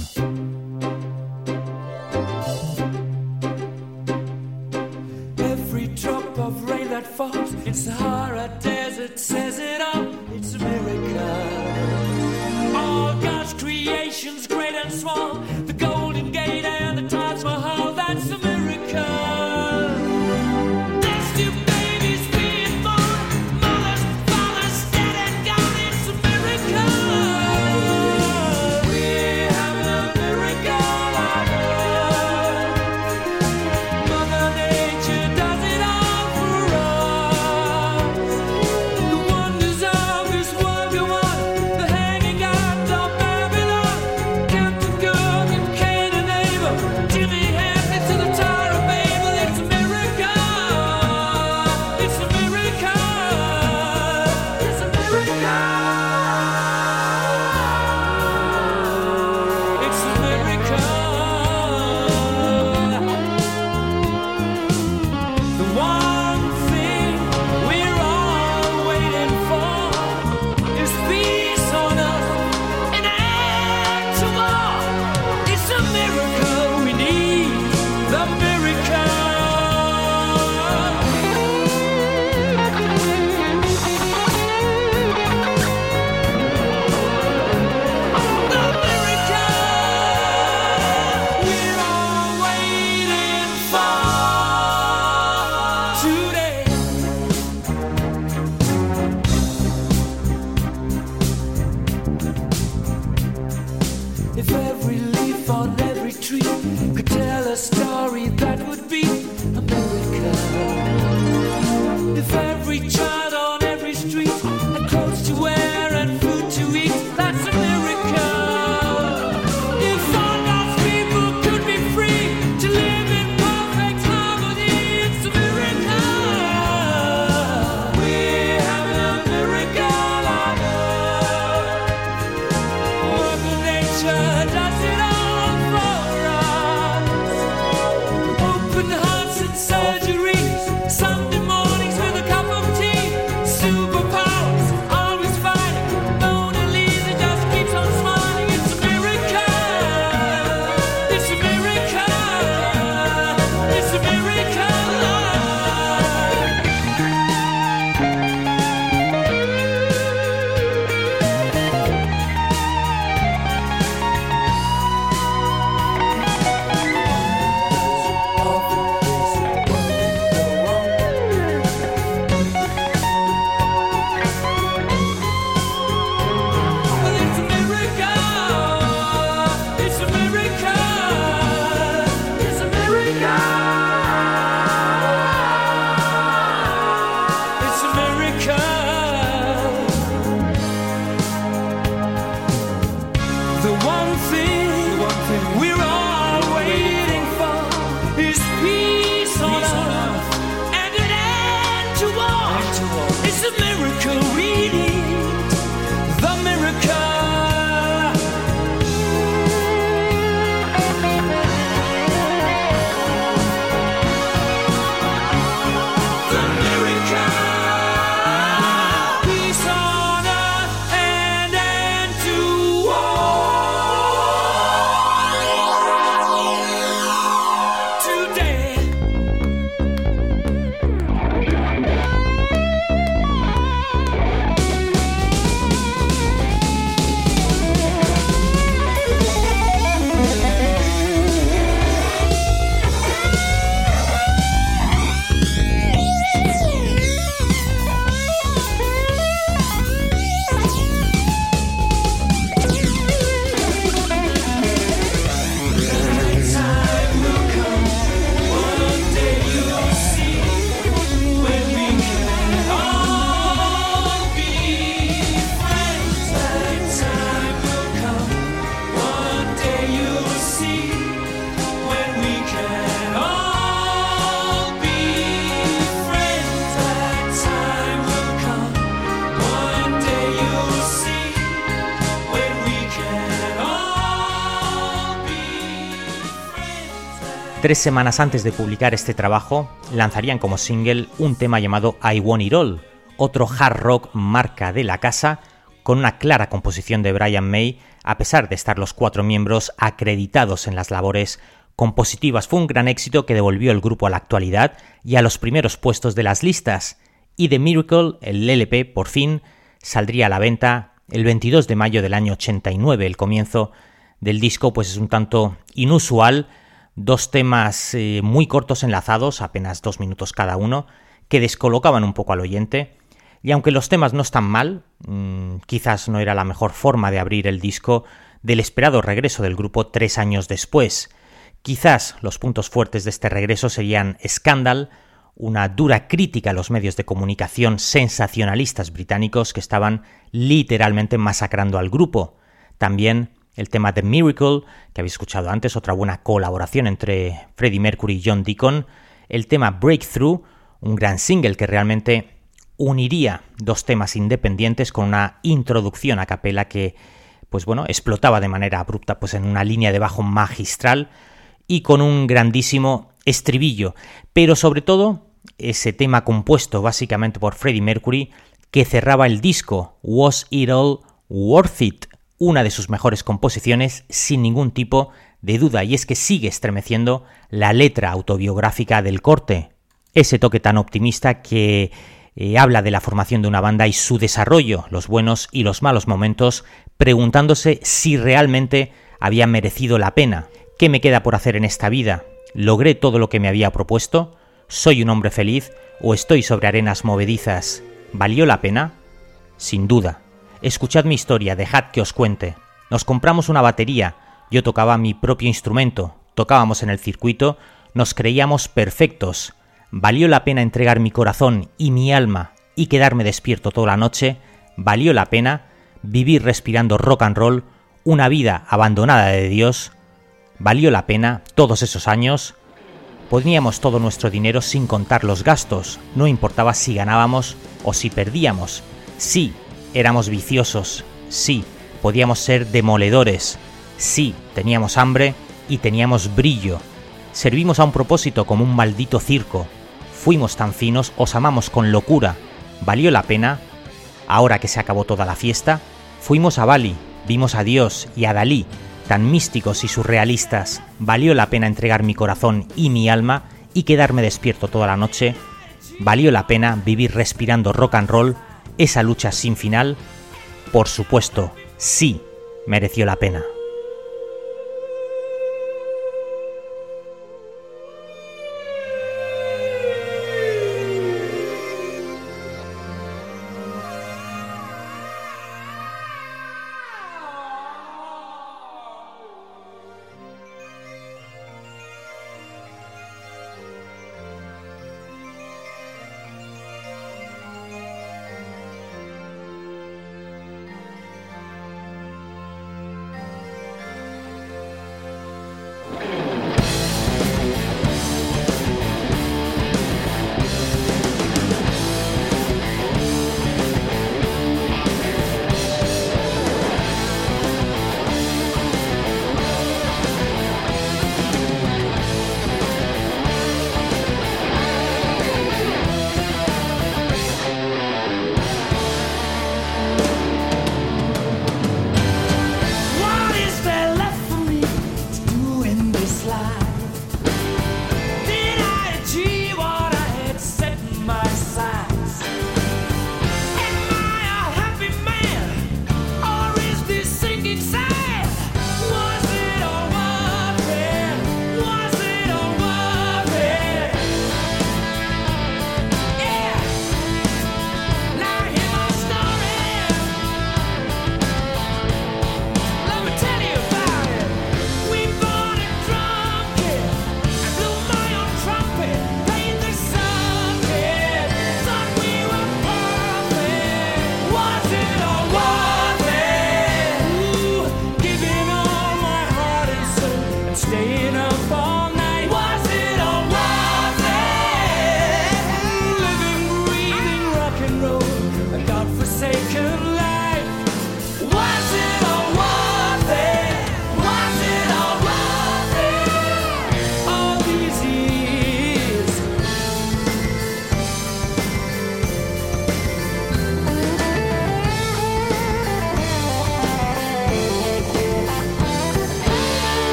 Tres semanas antes de publicar este trabajo, lanzarían como single un tema llamado I Want It All, otro hard rock marca de la casa, con una clara composición de Brian May, a pesar de estar los cuatro miembros acreditados en las labores compositivas. Fue un gran éxito que devolvió el grupo a la actualidad y a los primeros puestos de las listas. Y The Miracle, el LP, por fin, saldría a la venta el 22 de mayo del año 89. El comienzo del disco pues es un tanto inusual, dos temas eh, muy cortos enlazados, apenas dos minutos cada uno, que descolocaban un poco al oyente. Y aunque los temas no están mal, mmm, quizás no era la mejor forma de abrir el disco del esperado regreso del grupo tres años después. Quizás los puntos fuertes de este regreso serían Scandal, una dura crítica a los medios de comunicación sensacionalistas británicos que estaban literalmente masacrando al grupo. También el tema The Miracle, que habéis escuchado antes, otra buena colaboración entre Freddie Mercury y John Deacon. El tema Breakthrough, un gran single que realmente uniría dos temas independientes con una introducción a capela que, pues bueno, explotaba de manera abrupta pues en una línea de bajo magistral y con un grandísimo estribillo, pero sobre todo ese tema compuesto básicamente por Freddie Mercury que cerraba el disco Was It All Worth It, una de sus mejores composiciones sin ningún tipo de duda y es que sigue estremeciendo la letra autobiográfica del corte, ese toque tan optimista que eh, habla de la formación de una banda y su desarrollo, los buenos y los malos momentos, preguntándose si realmente había merecido la pena. ¿Qué me queda por hacer en esta vida? ¿Logré todo lo que me había propuesto? ¿Soy un hombre feliz o estoy sobre arenas movedizas? ¿Valió la pena? Sin duda. Escuchad mi historia, dejad que os cuente. Nos compramos una batería, yo tocaba mi propio instrumento, tocábamos en el circuito, nos creíamos perfectos. ¿Valió la pena entregar mi corazón y mi alma y quedarme despierto toda la noche? ¿Valió la pena vivir respirando rock and roll, una vida abandonada de Dios? ¿Valió la pena todos esos años? Poníamos todo nuestro dinero sin contar los gastos, no importaba si ganábamos o si perdíamos. Sí, éramos viciosos, sí, podíamos ser demoledores, sí, teníamos hambre y teníamos brillo. Servimos a un propósito como un maldito circo. Fuimos tan finos, os amamos con locura. ¿Valió la pena? Ahora que se acabó toda la fiesta, fuimos a Bali, vimos a Dios y a Dalí, tan místicos y surrealistas. ¿Valió la pena entregar mi corazón y mi alma y quedarme despierto toda la noche? ¿Valió la pena vivir respirando rock and roll esa lucha sin final? Por supuesto, sí, mereció la pena.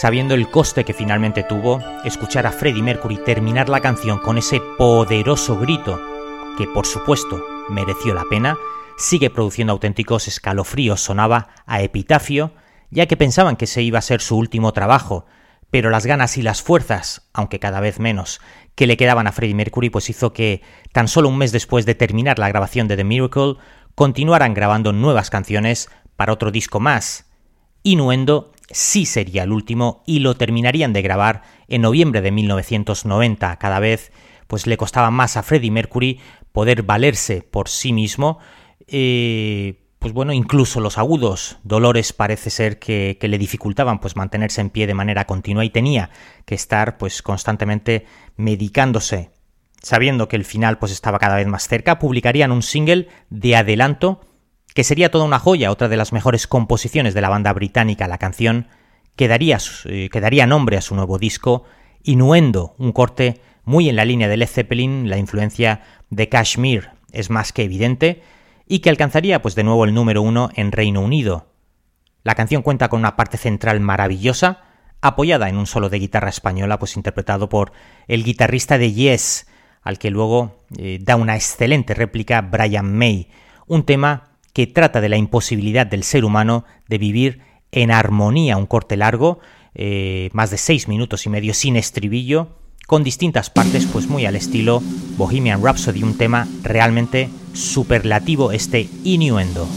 Sabiendo el coste que finalmente tuvo, escuchar a Freddie Mercury terminar la canción con ese poderoso grito, que por supuesto mereció la pena, sigue produciendo auténticos escalofríos, sonaba a epitafio, ya que pensaban que ese iba a ser su último trabajo, pero las ganas y las fuerzas, aunque cada vez menos, que le quedaban a Freddie Mercury, pues hizo que, tan solo un mes después de terminar la grabación de The Miracle, continuaran grabando nuevas canciones para otro disco más. Innuendo sí sería el último y lo terminarían de grabar en noviembre de 1990. Cada vez pues le costaba más a Freddie Mercury poder valerse por sí mismo. eh, pues bueno, incluso los agudos dolores parece ser que, que le dificultaban pues mantenerse en pie de manera continua y tenía que estar pues constantemente medicándose. Sabiendo que el final pues estaba cada vez más cerca, publicarían un single de adelanto que sería toda una joya, otra de las mejores composiciones de la banda británica, la canción que daría, eh, nombre a su nuevo disco, Innuendo, un corte muy en la línea de Led Zeppelin, la influencia de Kashmir es más que evidente, y que alcanzaría pues de nuevo el número uno en Reino Unido. La canción cuenta con una parte central maravillosa, apoyada en un solo de guitarra española, pues interpretado por el guitarrista de Yes, al que luego eh, da una excelente réplica Brian May, un tema que trata de la imposibilidad del ser humano de vivir en armonía, un corte largo, eh, más de seis minutos y medio sin estribillo, con distintas partes, pues muy al estilo Bohemian Rhapsody, un tema realmente superlativo este innuendo.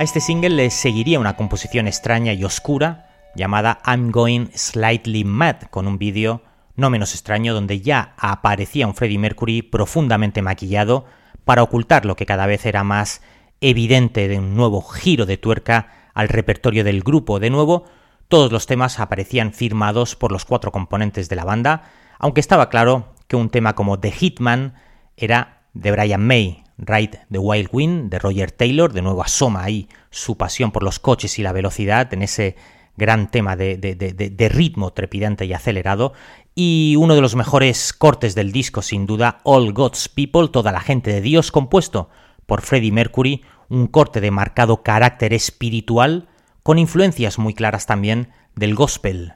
A este single le seguiría una composición extraña y oscura llamada I'm Going Slightly Mad, con un vídeo no menos extraño donde ya aparecía un Freddie Mercury profundamente maquillado para ocultar lo que cada vez era más evidente de un nuevo giro de tuerca al repertorio del grupo. De nuevo, todos los temas aparecían firmados por los cuatro componentes de la banda, aunque estaba claro que un tema como The Hitman era de Brian May, Ride the Wild Wind de Roger Taylor, de nuevo asoma ahí su pasión por los coches y la velocidad en ese gran tema de, de- de- de- ritmo trepidante y acelerado, y uno de los mejores cortes del disco, sin duda, All God's People, toda la gente de Dios, compuesto por Freddie Mercury, un corte de marcado carácter espiritual, con influencias muy claras también del gospel.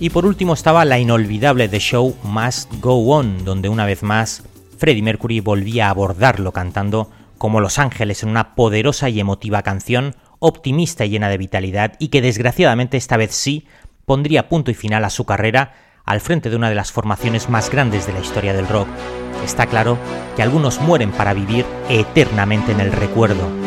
Y por último estaba la inolvidable The Show Must Go On, donde una vez más Freddie Mercury volvía a abordarlo cantando como Los Ángeles en una poderosa y emotiva canción, optimista y llena de vitalidad, y que desgraciadamente esta vez sí pondría punto y final a su carrera al frente de una de las formaciones más grandes de la historia del rock. Está claro que algunos mueren para vivir eternamente en el recuerdo.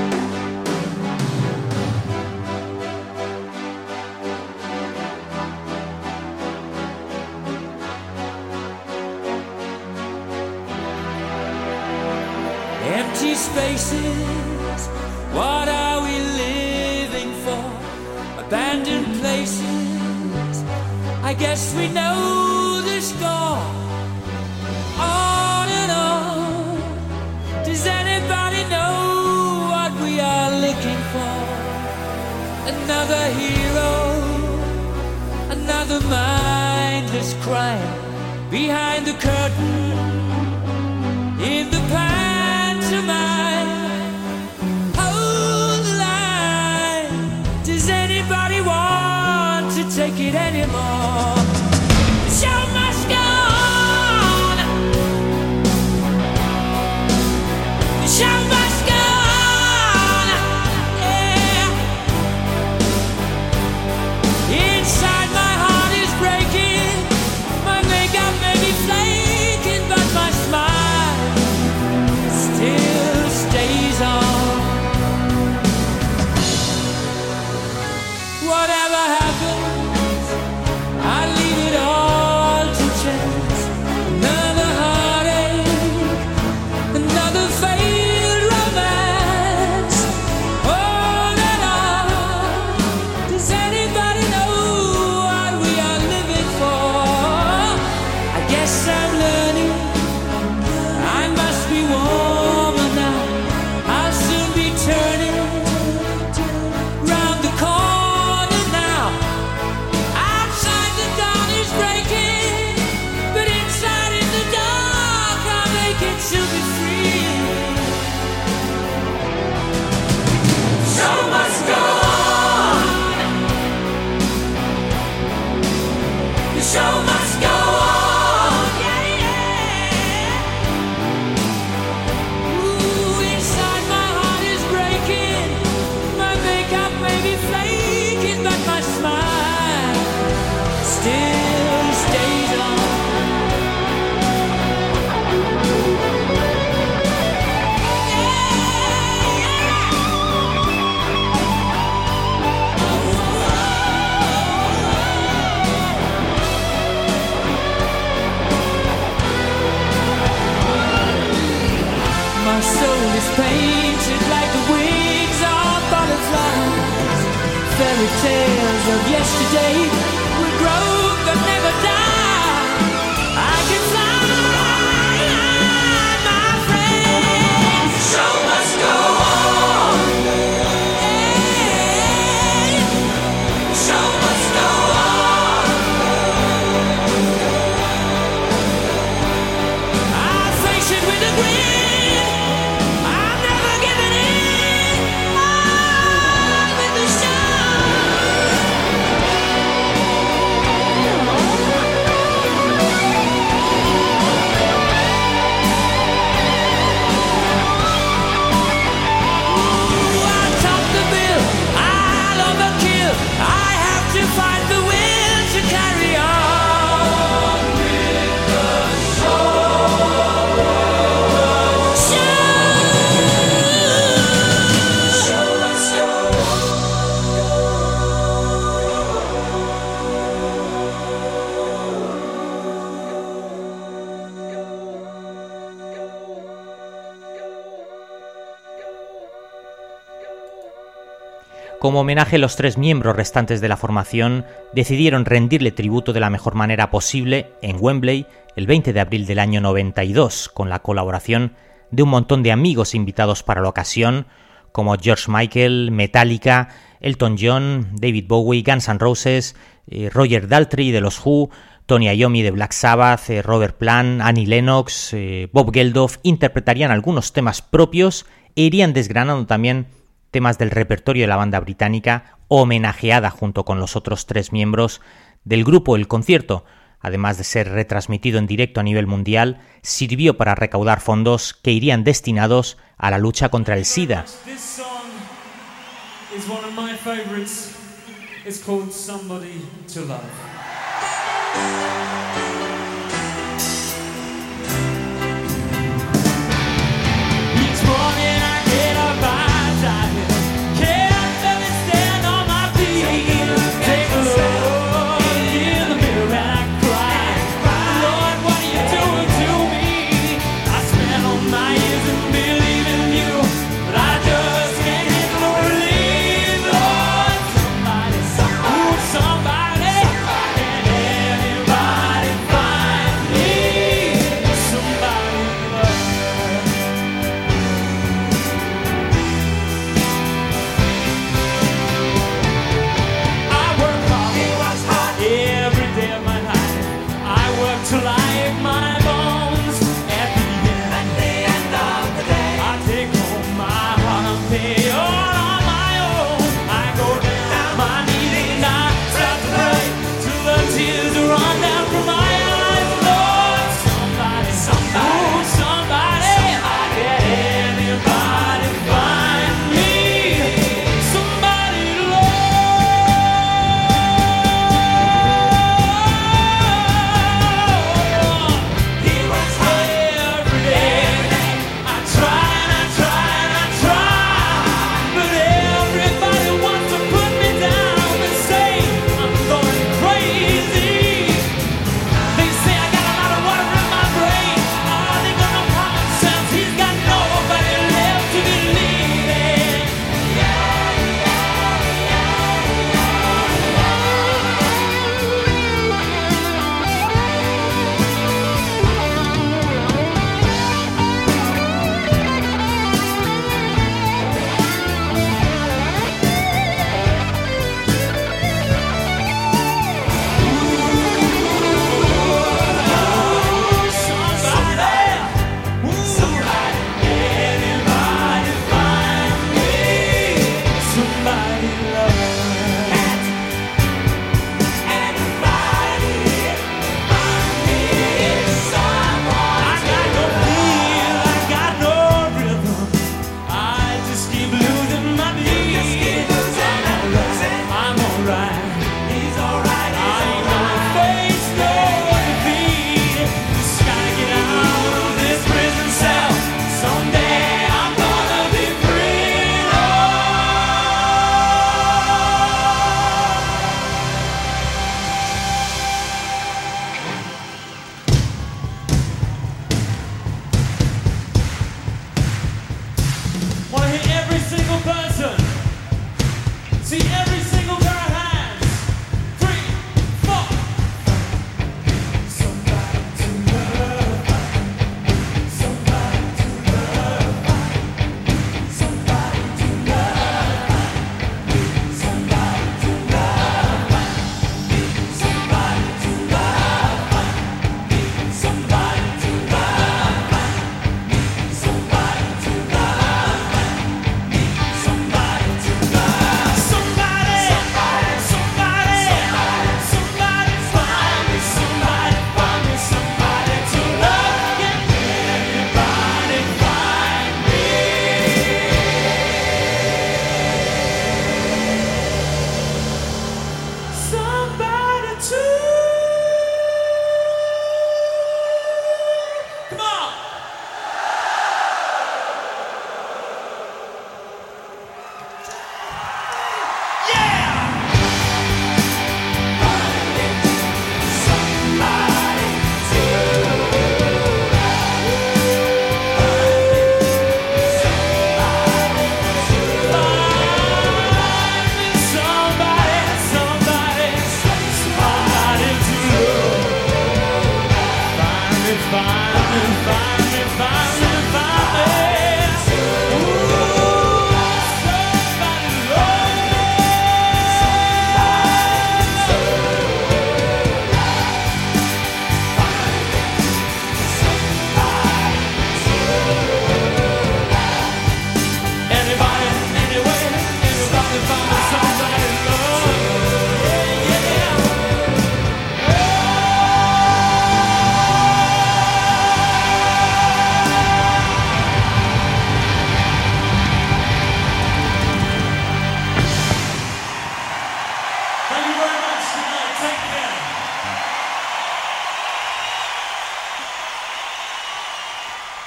Como homenaje, los tres miembros restantes de la formación decidieron rendirle tributo de la mejor manera posible en Wembley el 20 de abril del año 92, con la colaboración de un montón de amigos invitados para la ocasión, como George Michael, Metallica, Elton John, David Bowie, Guns N' Roses, eh, Roger Daltrey de los Who, Tony Iommi de Black Sabbath, eh, Robert Plant, Annie Lennox, eh, Bob Geldof interpretarían algunos temas propios e irían desgranando también temas del repertorio de la banda británica, homenajeada junto con los otros tres miembros del grupo. El concierto, además de ser retransmitido en directo a nivel mundial, sirvió para recaudar fondos que irían destinados a la lucha contra el SIDA. This song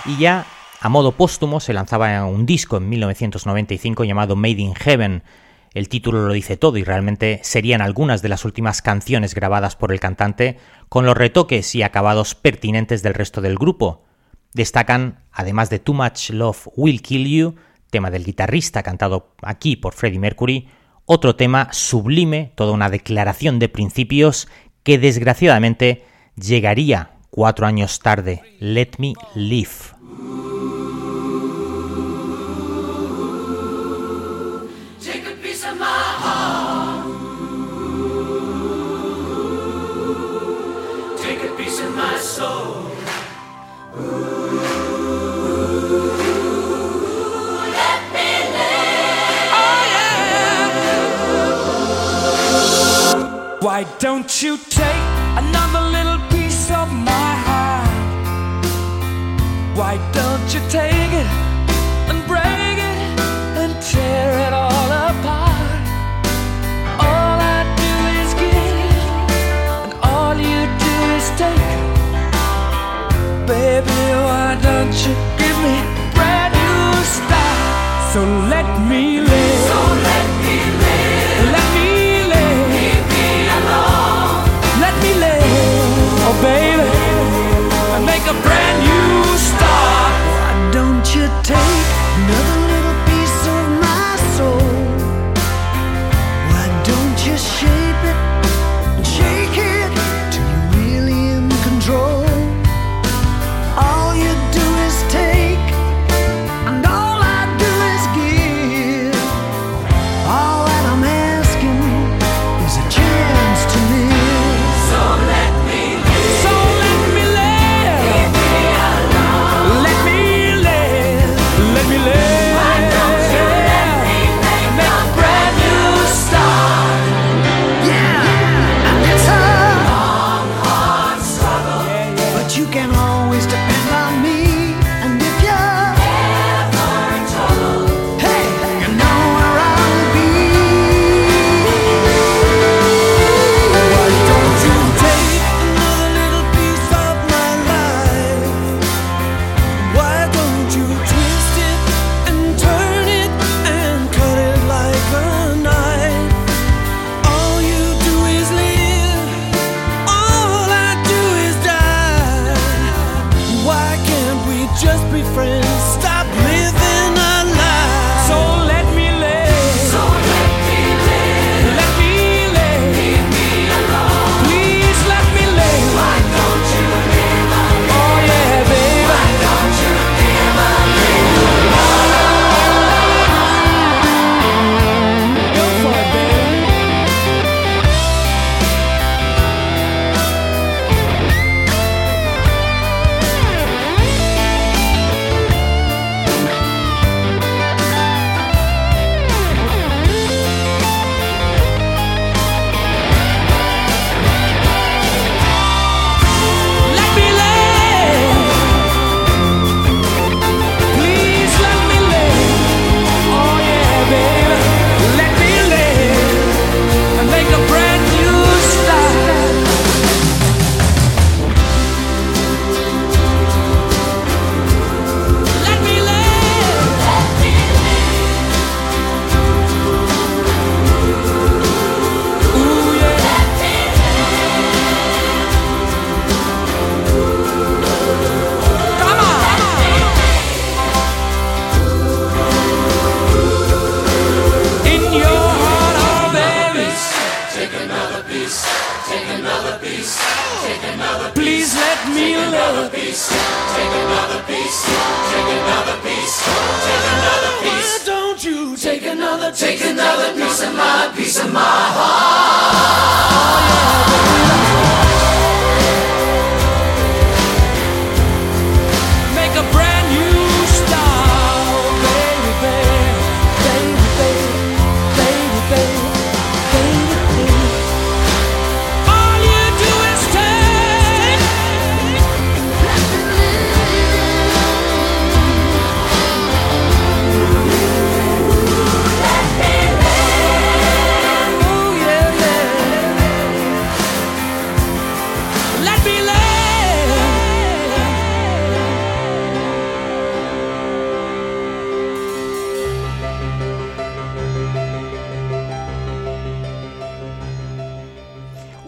Y ya a modo póstumo se lanzaba un disco en 1995 llamado Made in Heaven. El título lo dice todo y realmente serían algunas de las últimas canciones grabadas por el cantante con los retoques y acabados pertinentes del resto del grupo. Destacan, además de Too Much Love Will Kill You, tema del guitarrista cantado aquí por Freddie Mercury, otro tema sublime, toda una declaración de principios que desgraciadamente llegaría cuatro años tarde, Let Me Live. Why don't you take another Why don't you take it and break it and tear it all apart? All I do is give, and all you do is take. Baby, why don't you give me a brand new start? So let another Take another piece. Take another piece. Take another piece. Why don't you take another? Take another piece of my piece of my Make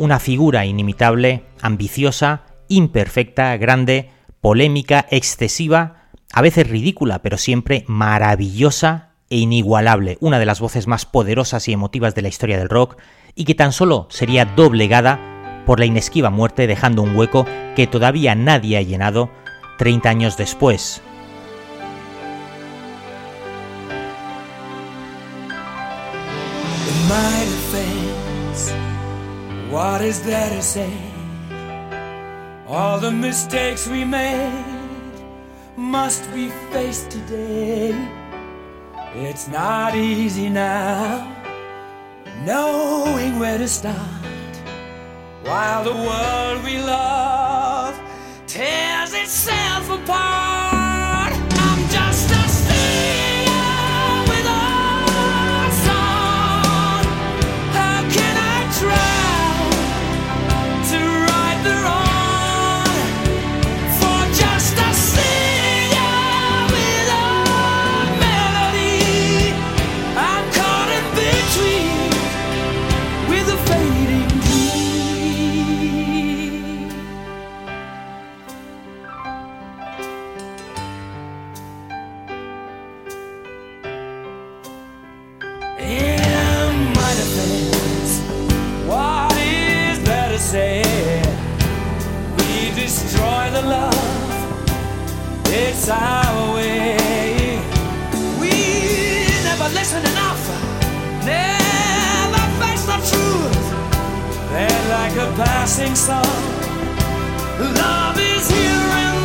una figura inimitable, ambiciosa, imperfecta, grande, polémica, excesiva, a veces ridícula, pero siempre maravillosa e inigualable, una de las voces más poderosas y emotivas de la historia del rock, y que tan solo sería doblegada por la inesquiva muerte dejando un hueco que todavía nadie ha llenado 30 años después. What is there to say? All the mistakes we made must be faced today. It's not easy now, knowing where to start, while the world we love tears itself apart. It's our way. We never listen enough, never face the truth. Then, like a passing song, love is here and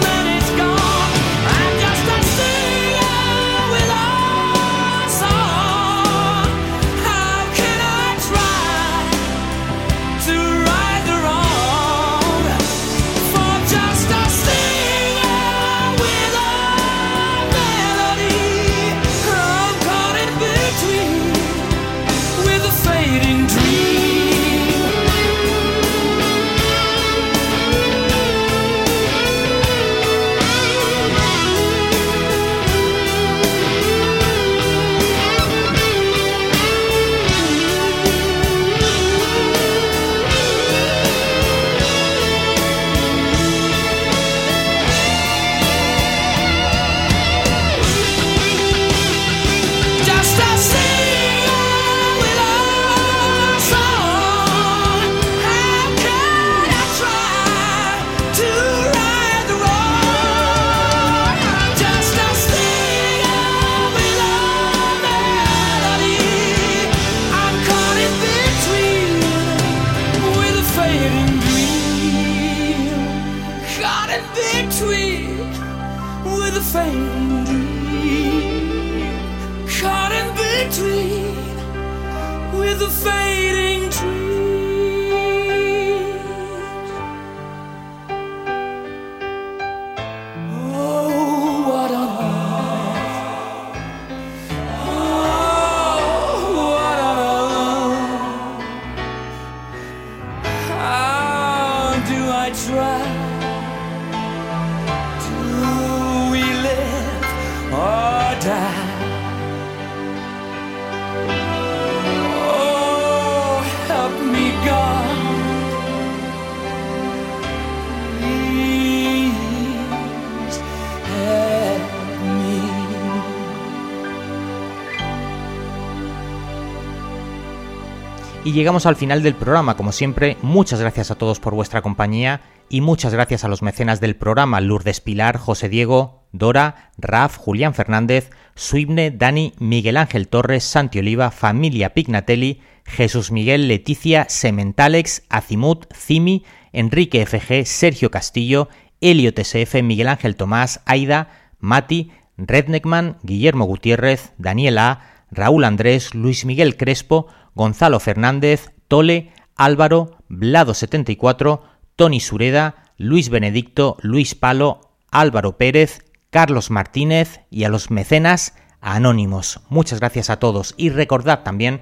Llegamos al final del programa, como siempre, muchas gracias a todos por vuestra compañía y muchas gracias a los mecenas del programa, Lourdes Pilar, José Diego, Dora, Raf, Julián Fernández, Suibne, Dani, Miguel Ángel Torres, Santi Oliva, Familia Pignatelli, Jesús Miguel, Leticia, Sementalex, Azimut, Cimi, Enrique FG, Sergio Castillo, Elio TSF, Miguel Ángel Tomás, Aida, Mati, Redneckman, Guillermo Gutiérrez, Daniel A, Raúl Andrés, Luis Miguel Crespo, Gonzalo Fernández, Tole, Álvaro, Blado74, Tony Sureda, Luis Benedicto, Luis Palo, Álvaro Pérez, Carlos Martínez y a los mecenas anónimos. Muchas gracias a todos y recordad también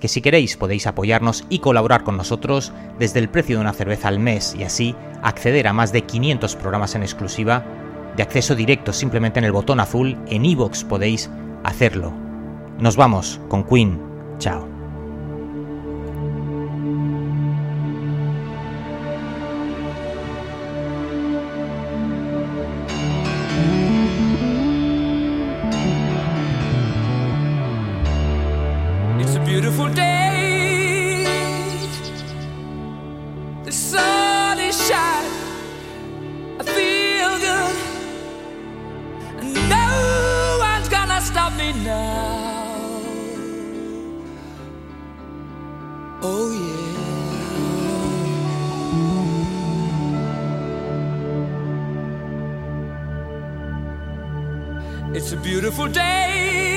que si queréis podéis apoyarnos y colaborar con nosotros desde el precio de una cerveza al mes y así acceder a más de 500 programas en exclusiva de acceso directo simplemente en el botón azul en iVoox podéis hacerlo. Nos vamos con Queen. Chao. Beautiful day.